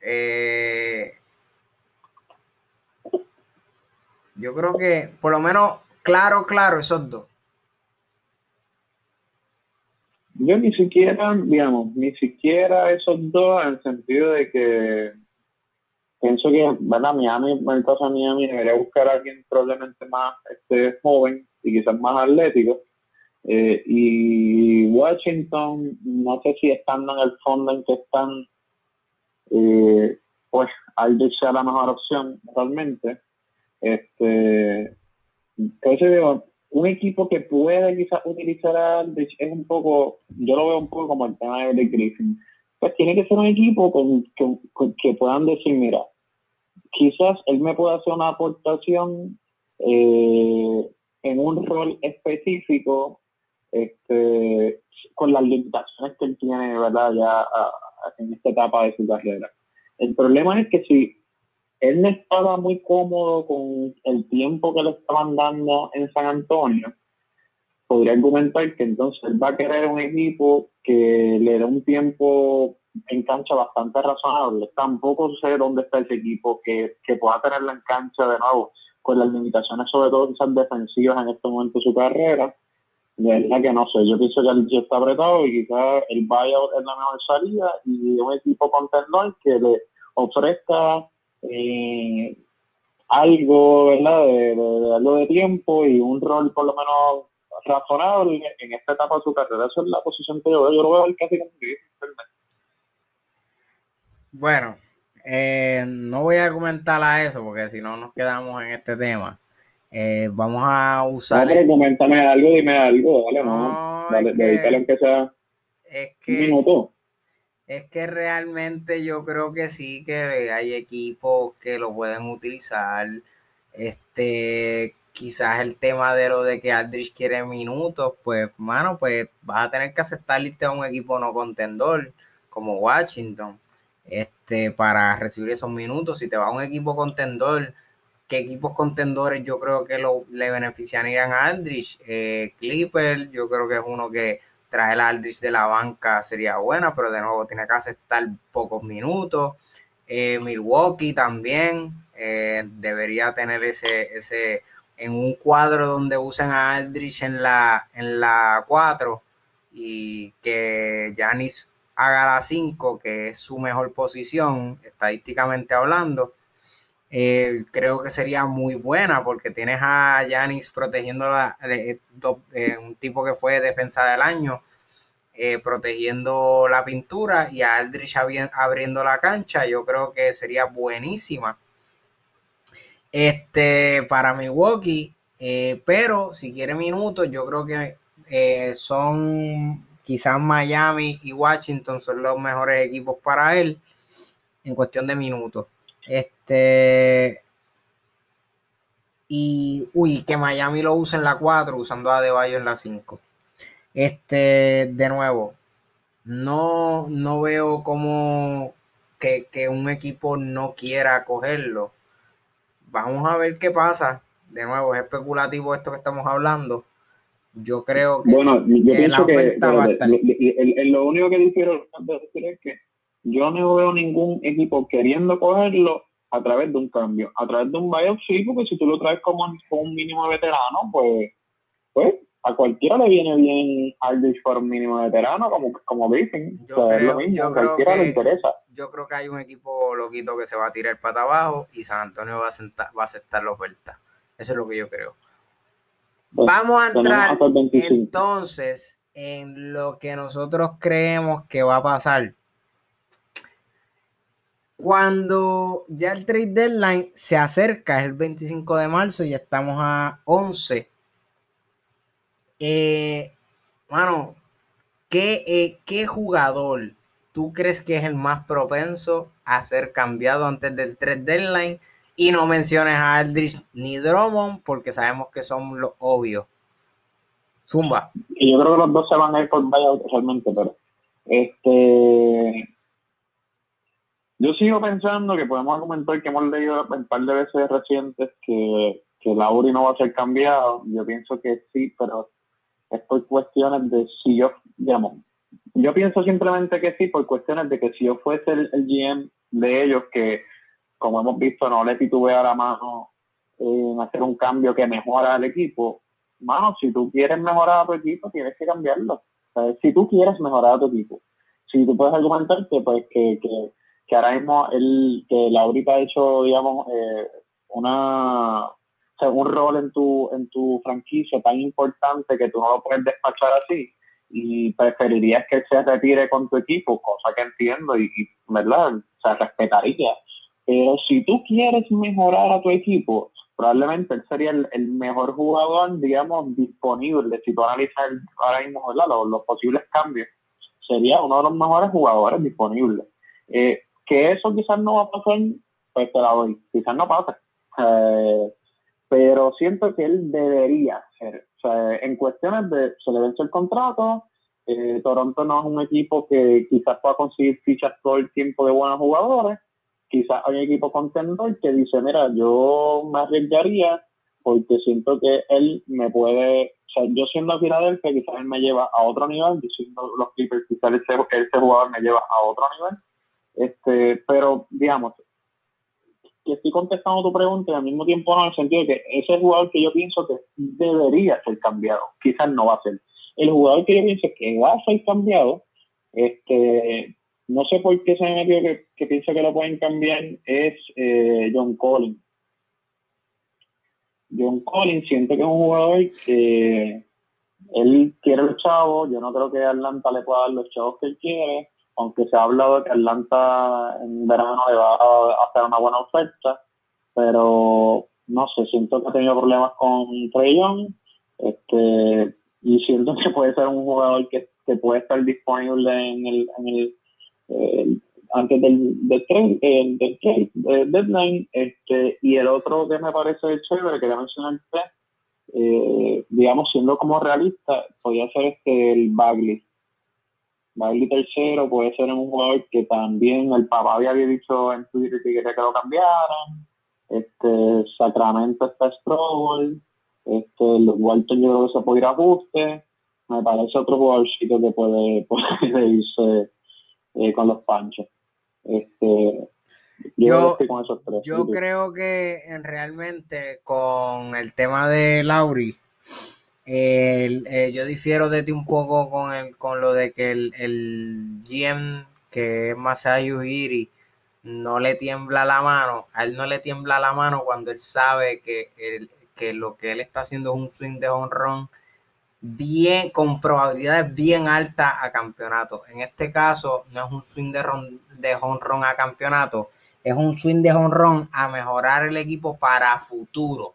[SPEAKER 1] Eh, Yo creo que por lo menos claro, claro, esos dos.
[SPEAKER 2] Yo ni siquiera, digamos, ni siquiera esos dos en el sentido de que pienso que, ¿verdad? Miami, en el caso de Miami, debería buscar a alguien probablemente más este, joven y quizás más atlético. Eh, y Washington, no sé si estando en el fondo en que están, eh, pues Aldrich sea la mejor opción realmente. Este, entonces un equipo que puede quizás utilizar a Aldrich es un poco, yo lo veo un poco como el tema de Griffin. Pues tiene que ser un equipo con, que puedan decir, mira, quizás él me pueda hacer una aportación eh, en un rol específico este, con las limitaciones que él tiene, ¿verdad? Ya en esta etapa de su carrera. El problema es que si él no estaba muy cómodo con el tiempo que le estaban dando en San Antonio, podría argumentar que entonces él va a querer un equipo que le dé un tiempo en cancha bastante razonable. Tampoco sé dónde está ese equipo que, que pueda tenerlo en cancha de nuevo, con las limitaciones sobre todo quizás defensivas en este momento de su carrera. De verdad que no sé, yo pienso que el está apretado y quizás el buyout es la mejor salida y un equipo contendor que le ofrezca eh, algo, ¿verdad? De, algo de tiempo y un rol por lo menos razonable en esta etapa de su carrera. Esa es la posición que yo veo. Yo lo veo casi como
[SPEAKER 1] Bueno, eh, no voy a argumentar a eso porque si no nos quedamos en este tema. Eh, vamos a usar.
[SPEAKER 2] No, pero coméntame algo, dime algo, dale, no. dale, dedícale aunque sea
[SPEAKER 1] es que, un minuto es que realmente yo creo que sí, que hay equipos que lo pueden utilizar. Este, quizás el tema de lo de que Aldrich quiere minutos, pues, mano, pues vas a tener que aceptar irte a un equipo no contendor como Washington, este, para recibir esos minutos. Si te va a un equipo contendor, ¿qué equipos contendores yo creo que lo, le beneficiarían a Aldrich? Eh, Clipper, yo creo que es uno que traer a Aldrich de la banca sería buena, pero de nuevo tiene que aceptar pocos minutos. Eh, Milwaukee también eh, debería tener ese, ese, en un cuadro donde usen a Aldrich en la, en la 4 y que Janis haga la 5, que es su mejor posición, estadísticamente hablando. Eh, creo que sería muy buena porque tienes a Yanis protegiendo la, eh, un tipo que fue defensa del año, protegiendo la pintura y a Aldrich abriendo la cancha. Yo creo que sería buenísima este, para Milwaukee. pero si quiere minutos, yo creo que son quizás Miami y Washington son los mejores equipos para él en cuestión de minutos. Este. Y, uy, que Miami lo use en la 4 usando a Deballo en la 5. Este, de nuevo, no, no veo como que, que, un equipo no quiera cogerlo. Vamos a ver qué pasa. De nuevo, es especulativo esto que estamos hablando. Yo creo que,
[SPEAKER 2] bueno, yo pienso que, lo único que difiero es que yo no veo ningún equipo queriendo cogerlo a través de un cambio. A través de un buyout sí, porque si tú lo traes como un mínimo de veterano, pues, pues a cualquiera le viene bien Aldrich por un mínimo veterano, como, como dicen. Yo creo, yo creo
[SPEAKER 1] que, le interesa. Yo creo que hay un equipo loquito que se va a tirar para abajo y San Antonio va a, sentar, va a aceptar la oferta. Eso es lo que yo creo. Pues, Vamos a entrar entonces en lo que nosotros creemos que va a pasar. Cuando ya el trade deadline se acerca, es el 25 de marzo y estamos a 11. Eh, mano, ¿qué, eh, ¿qué jugador tú crees que es el más propenso a ser cambiado antes del trade deadline? Y no menciones a Aldrich ni Drummond porque sabemos que son los obvios. Zumba.
[SPEAKER 2] Y yo creo que los dos se van a ir por buyout realmente, pero este yo sigo pensando que podemos argumentar que hemos leído un par de veces recientes que, que Lauri no va a ser cambiado. Yo pienso que sí, pero es por cuestiones de si yo, digamos, yo pienso simplemente que sí, por cuestiones de que si yo fuese el, GM de ellos, que como hemos visto, no le titubea la mano en hacer un cambio que mejora al equipo. Mano, si tú quieres mejorar a tu equipo, tienes que cambiarlo. si tú quieres mejorar a tu equipo, si tú puedes argumentar que, pues, que que ahora mismo él, que Laurita ha hecho, digamos, eh, una, un rol en tu, en tu franquicia tan importante que tú no lo puedes despachar así y preferirías que se retire con tu equipo, cosa que entiendo y, ¿verdad? O sea, respetaría. Pero si tú quieres mejorar a tu equipo, probablemente él sería el, mejor jugador, digamos, disponible. Si tú analizas ahora mismo. Los, los, posibles cambios, sería uno de los mejores jugadores disponibles. Eh, que eso quizás no va a pasar, pues te la doy, quizás no pase. Eh, pero siento que él debería ser. O sea, en cuestiones de se le vence el contrato, eh, Toronto no es un equipo que quizás pueda conseguir fichas todo el tiempo de buenos jugadores. Quizás hay un equipo contendor que dice, mira, yo me arriesgaría porque siento que él me puede, o sea, yo siendo Filadelfia, quizás él me lleva a otro nivel, yo siendo los Clippers, quizás ese, ese jugador me lleva a otro nivel este, pero, digamos, que estoy contestando tu pregunta y al mismo tiempo no, en el sentido de que ese jugador que yo pienso que debería ser cambiado, quizás no va a ser. El jugador que yo pienso que va a ser cambiado, este, no sé por qué se me metió que, que pienso que lo pueden cambiar, es eh, John Collins. John Collins siento que es un jugador que él quiere los chavos, yo no creo que Atlanta le pueda dar los chavos que él quiere, aunque se ha hablado de que Atlanta en verano le va a hacer una buena oferta, pero no sé, siento que ha tenido problemas con Trey este, y siento que puede ser un jugador que, puede estar disponible en el, en el, antes del, del, trade, del, deadline, este, y el otro que me parece chévere, que ya mencioné eh, digamos, siendo como realista, podría ser este el Bagley Bailey tercero puede ser un jugador que también el papá había dicho en Twitter que quería que lo cambiaran. Este, Sacramento está Strobel. Este, los Walton yo creo que se puede ir a ajuste. Me parece otro jugadorcito que puede, puede irse eh, con los panchos. Este,
[SPEAKER 1] yo, con esos tres, yo creo que realmente con el tema de Lauri, eh, yo difiero de ti un poco con, el, con lo de que el, el GM, que es Masayu Iri, no le tiembla la mano, a él no le tiembla la mano cuando él sabe que, que lo que él está haciendo es un swing de honrón bien, con probabilidades bien altas a campeonato. En este caso, no es un swing de, de honrón a campeonato, es un swing de honrón a mejorar el equipo para futuro.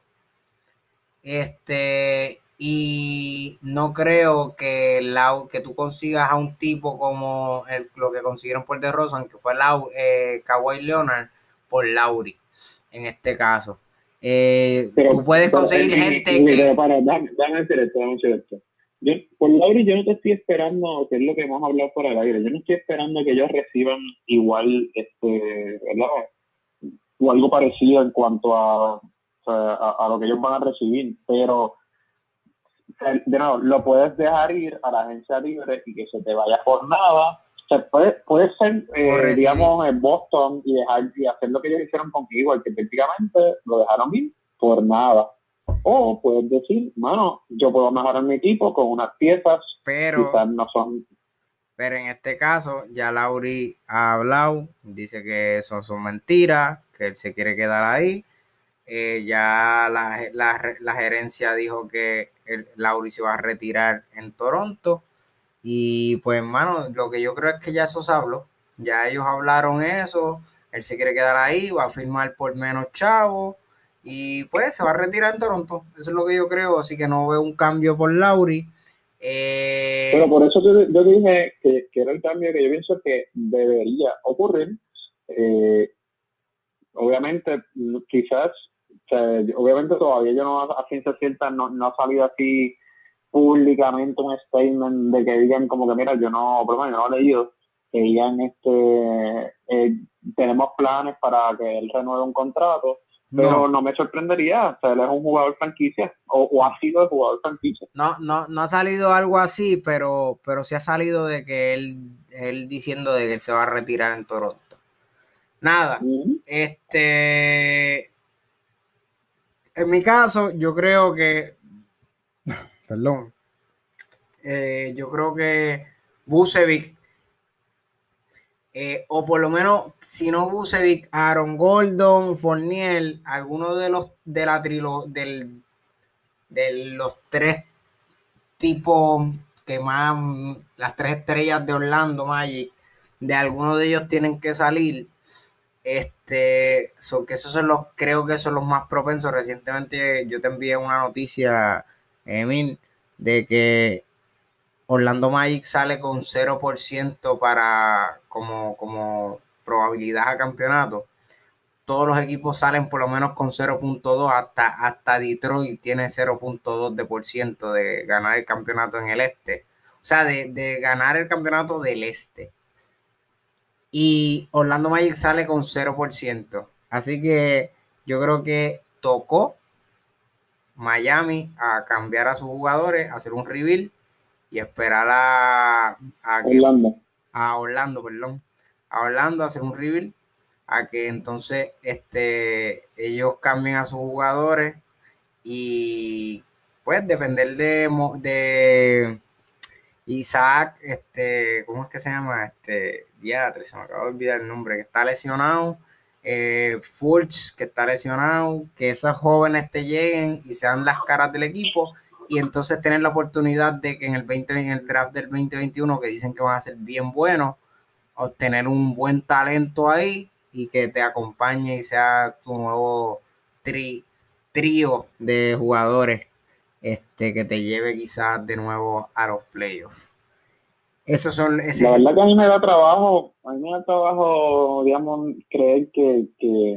[SPEAKER 1] Este, y no creo que, la, que tú consigas a un tipo como el, lo que consiguieron por DeRozan, que fue Lau, eh, Kawhi Leonard, por Lauri, en este caso. Eh, tú puedes conseguir gente
[SPEAKER 2] que... Para, dame, decir esto, dame decir esto. Yo, por Lauri yo no te estoy esperando, que es lo que hemos hablado por el aire, yo no estoy esperando que ellos reciban igual, este, ¿verdad? O algo parecido en cuanto a, a, a, lo que ellos van a recibir, pero de nuevo, lo puedes dejar ir a la agencia libre y que se te vaya por nada. O sea, puede, puede ser, eh, digamos, en Boston y dejar y hacer lo que ellos hicieron contigo, que prácticamente lo dejaron ir por nada. O puedes decir, bueno, yo puedo mejorar mi equipo con unas piezas
[SPEAKER 1] pero, no son. Pero en este caso, ya Lauri ha hablado, dice que eso son mentiras, que él se quiere quedar ahí. Eh, ya la, la, gerencia dijo que el, Lauri se va a retirar en Toronto. Y pues, hermano, lo que yo creo es que ya eso se habló. Ya ellos hablaron eso. Él se quiere quedar ahí, va a firmar por menos chavo y pues se va a retirar en Toronto. Eso es lo que yo creo, así que no veo un cambio por Lauri.
[SPEAKER 2] Eh... Pero por eso yo, yo dije que, que, era el cambio que yo pienso que debería ocurrir. Eh, obviamente, quizás, obviamente todavía yo no, a ciencia cierta, no, no ha salido así públicamente un statement de que digan como que mira, yo no, por no lo he leído, que digan este, eh, tenemos planes para que él renueve un contrato pero no. me sorprendería, o sea, él es un jugador franquicia, o, ha sido el jugador franquicia.
[SPEAKER 1] No, no, no ha salido algo así, pero, pero sí ha salido de que él, él diciendo de que él se va a retirar en Toronto. Nada, este, en mi caso, yo creo que, perdón, eh, yo creo que Bucevic eh, o por lo menos, si no Bucevic, Aaron Gordon, Fournier, alguno de los de la trilo, del, de los tres tipos que más, las tres estrellas de Orlando Magic, de alguno de ellos tienen que salir. Este, que esos son los, creo que son los más propensos. Recientemente yo te envié una noticia, Emil, de que Orlando Magic sale con 0% para como, como probabilidad a campeonato. Todos los equipos salen por lo menos con 0.2, hasta, hasta Detroit tiene 0.2% de, por ciento de ganar el campeonato en el este. O sea, de, de ganar el campeonato del este. Y Orlando Magic sale con 0%. Así que yo creo que tocó Miami a cambiar a sus jugadores, a hacer un reveal y esperar a,
[SPEAKER 2] Orlando.
[SPEAKER 1] a Orlando, perdón, a Orlando a hacer un reveal, a que entonces este, ellos cambien a sus jugadores y pues depender de, de Isaac, este, ¿cómo es que se llama? Este, Diatre, se me acaba de olvidar el nombre, que está lesionado. Eh, Fulch, que está lesionado, que esos jóvenes te lleguen y sean las caras del equipo y entonces tener la oportunidad de que en el 20, en el draft del 2021, que dicen que van a ser bien buenos, obtener un buen talento ahí y que te acompañe y sea tu nuevo trío de jugadores este, que te lleve quizás de nuevo a los playoffs. Esos son,
[SPEAKER 2] La verdad que a mí me da trabajo, a mí me da trabajo, digamos, creer que, que,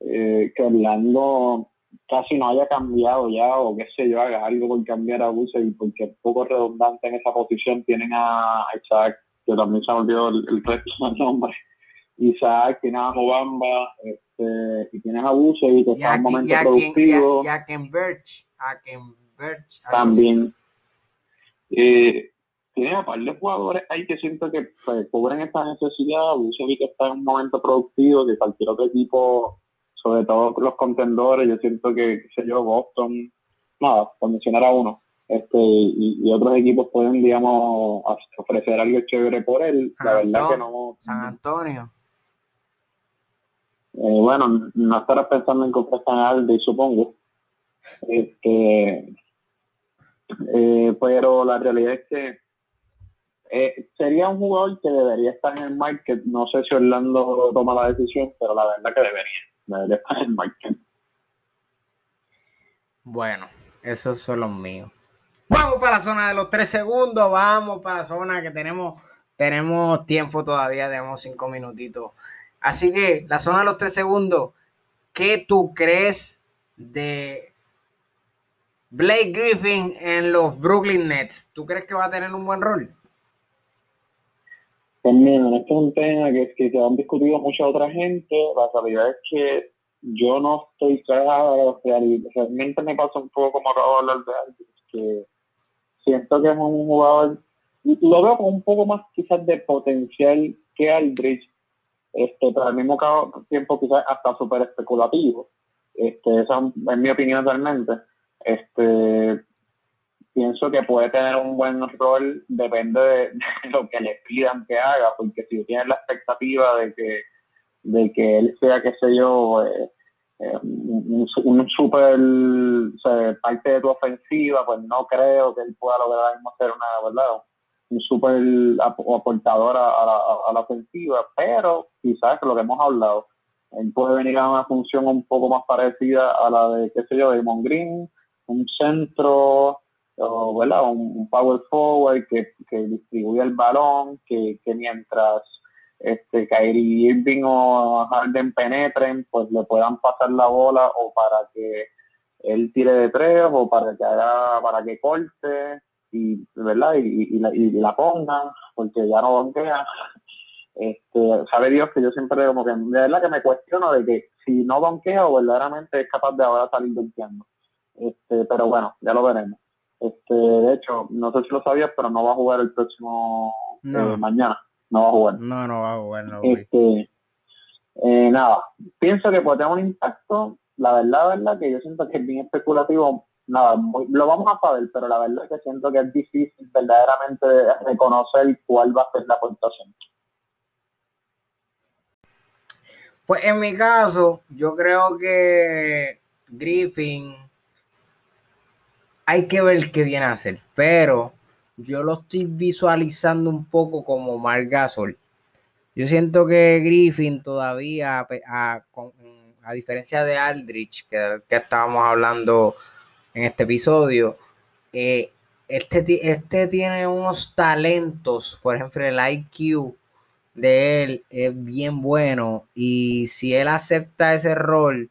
[SPEAKER 2] eh, que Orlando casi no haya cambiado ya o qué sé yo, haga algo por cambiar a y porque es poco redundante en esa posición. Tienen a Isaac, que también se ha olvidado el, resto del nombre. Isaac, tiene a Mobamba, este, y tienes a y que está en un momento productivo.
[SPEAKER 1] Y a, Ken Birch, a Ken Birch.
[SPEAKER 2] También. Eh, tiene a par de jugadores ahí que siento que pues, cubren esta necesidad. y que está en un momento productivo, que cualquier otro equipo sobre todo los contendores, yo siento que, qué sé yo, Boston, nada, por mencionar a uno, este, y, otros equipos pueden, digamos, ofrecer algo chévere por él. la verdad que no.
[SPEAKER 1] San Antonio.
[SPEAKER 2] Bueno, no estarás pensando en comprar tan alto, supongo. Este, eh, pero la realidad es que eh, sería un jugador que debería estar en el market. No sé si Orlando toma la decisión, pero la verdad que debería. Debería estar en el market.
[SPEAKER 1] Bueno, esos son los míos. Vamos para la zona de los tres segundos. Vamos para la zona que tenemos, tenemos tiempo todavía. Tenemos cinco minutitos. Así que la zona de los tres segundos. ¿Qué tú crees de Blake Griffin en los Brooklyn Nets? ¿Tú crees que va a tener un buen rol?
[SPEAKER 2] Pues mira, este es un tema que, se han discutido mucha otra gente. La realidad es que yo no estoy claro. Realmente me pasa un poco como acabo de hablar de alguien, que siento que es un jugador, lo veo con un poco más quizás de potencial que Aldrich, este, pero al mismo tiempo quizás hasta súper especulativo. Este, esa es mi opinión realmente. Este, pienso que puede tener un buen rol, depende de, lo que le pidan que haga, porque si tienes la expectativa de que, de que él sea, qué sé yo, eh, eh, un, un, super parte de tu ofensiva, pues no creo que él pueda lograr ser una, ¿verdad? Un super aportador a, la, a la ofensiva, pero quizás lo que hemos hablado, él puede venir a una función un poco más parecida a la de, qué sé yo, de Green, un centro, o, ¿verdad? Un, power forward que, que distribuye el balón, que, que mientras este, Kyrie Irving o Harden penetren, pues le puedan pasar la bola o para que él tire de tres o para que haga, para que corte y, ¿verdad? Y, la, y la ponga, porque ya no donquea. Este, sabe Dios que yo siempre como que de verdad que me cuestiono de que si no donquea o verdaderamente es capaz de ahora salir donkeando. Este, pero bueno, ya lo veremos. Este, de hecho, no sé si lo sabías, pero no va a jugar el próximo eh, mañana no va a jugar.
[SPEAKER 1] No, no va a jugar, no.
[SPEAKER 2] Este, eh, nada, pienso que puede tener un impacto. La verdad, verdad, que yo siento que es bien especulativo. Nada, lo vamos a saber, pero la verdad es que siento que es difícil verdaderamente reconocer cuál va a ser la puntuación.
[SPEAKER 1] Pues en mi caso, yo creo que Griffin hay que ver qué viene a hacer, pero yo lo estoy visualizando un poco como Mark Gasol. Yo siento que Griffin todavía, a, diferencia de Aldrich, que, que, estábamos hablando en este episodio, eh, este, este tiene unos talentos, por ejemplo, el IQ de él es bien bueno y si él acepta ese rol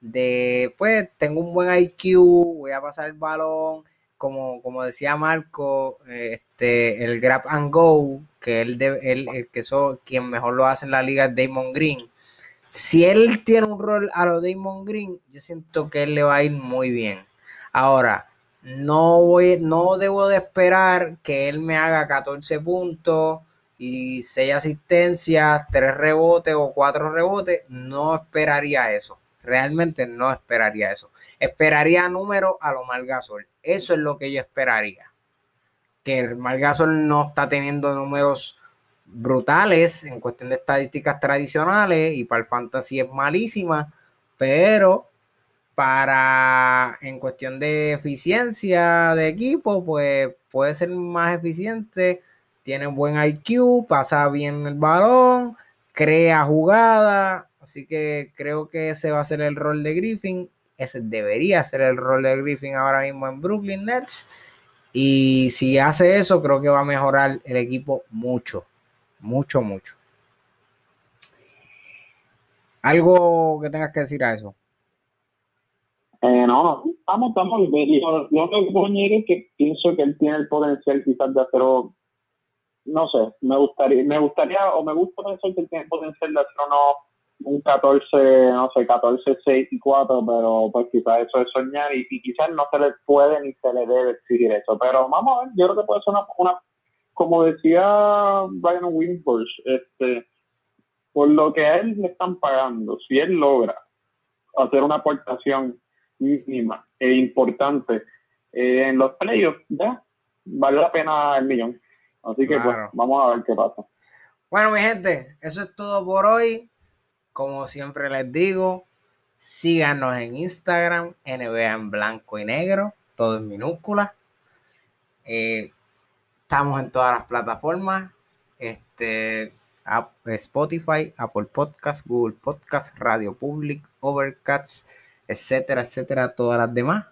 [SPEAKER 1] de, pues, tengo un buen IQ, voy a pasar el balón, como, como decía Marco, este, el grab and go, que él, él que eso, quien mejor lo hace en la liga es Damon Green. Si él tiene un rol a lo Damon Green, yo siento que él le va a ir muy bien. Ahora, no voy, no debo de esperar que él me haga 14 puntos y 6 asistencias, 3 rebotes o 4 rebotes. No esperaría eso. Realmente no esperaría eso. Esperaría número a lo Margasol. Eso es lo que yo esperaría. Que el Margasol no está teniendo números brutales en cuestión de estadísticas tradicionales y para el fantasy es malísima, pero para en cuestión de eficiencia de equipo, pues puede ser más eficiente, tiene buen IQ, pasa bien el balón, crea jugada, Así que creo que ese va a ser el rol de Griffin. Ese debería ser el rol de Griffin ahora mismo en Brooklyn Nets. Y si hace eso, creo que va a mejorar el equipo mucho. Mucho, mucho. ¿Algo que tengas que decir a eso?
[SPEAKER 2] Eh, no, estamos, estamos. Lo, que puedo es que pienso que él tiene el potencial quizás de hacerlo, no sé, me gustaría, me gustaría, o me gusta pensar que él tiene el potencial de hacer no un 14, no sé, 14, 6 y 4, pero pues quizás eso es soñar y, quizás no se le puede ni se le debe exigir eso. Pero vamos a ver, yo creo que puede ser una, una como decía Brian Wimbush, este, por lo que a él le están pagando, si él logra hacer una aportación mínima e importante eh, en los playoffs, ya vale la pena el millón. Así que pues vamos a ver qué pasa.
[SPEAKER 1] Bueno, mi gente, eso es todo por hoy. como siempre les digo, síganos en Instagram, NBA en blanco y negro, todo en minúscula. Eh, estamos en todas las plataformas. Este, Spotify, Apple Podcast, Google Podcast, Radio Public, Overcast, etcétera, etcétera, todas las demás.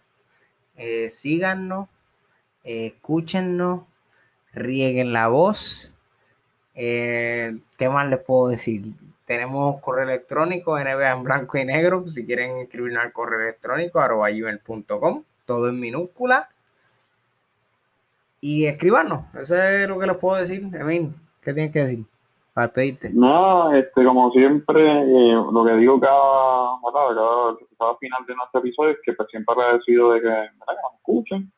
[SPEAKER 1] Eh, síganos, eh, escúchenos, rieguen la voz. Eh, ¿Qué más les puedo decir? Tenemos correo electrónico NBA en blanco y negro. Si quieren escribirnos al correo electrónico, arroba todo en minúscula. Y escribanos. Eso es lo que les puedo decir. Emin, ¿qué tienes que decir?
[SPEAKER 2] No, este, como siempre, eh, lo que digo cada, cada, cada, final de nuestro episodio es que pues, siempre agradecido de que nos escuchen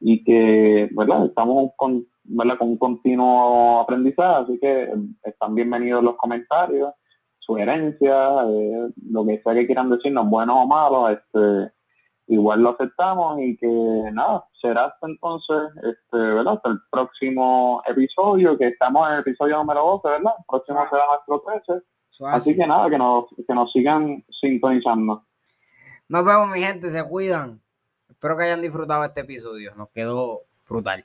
[SPEAKER 2] y que ¿verdad? estamos con, ¿verdad? con un continuo aprendizaje, así que eh, están bienvenidos los comentarios, sugerencias, eh, lo que sea que quieran decirnos, buenos o malos, este, igual lo aceptamos y que nada, será hasta entonces, este, ¿verdad? Hasta el próximo episodio, que estamos en el episodio número 12, ¿verdad? El próximo será nuestro 13. Así que nada, que nos, que nos sigan sintonizando.
[SPEAKER 1] Nos vemos, mi gente, se cuidan. Espero que hayan disfrutado este episodio. Nos quedó brutal.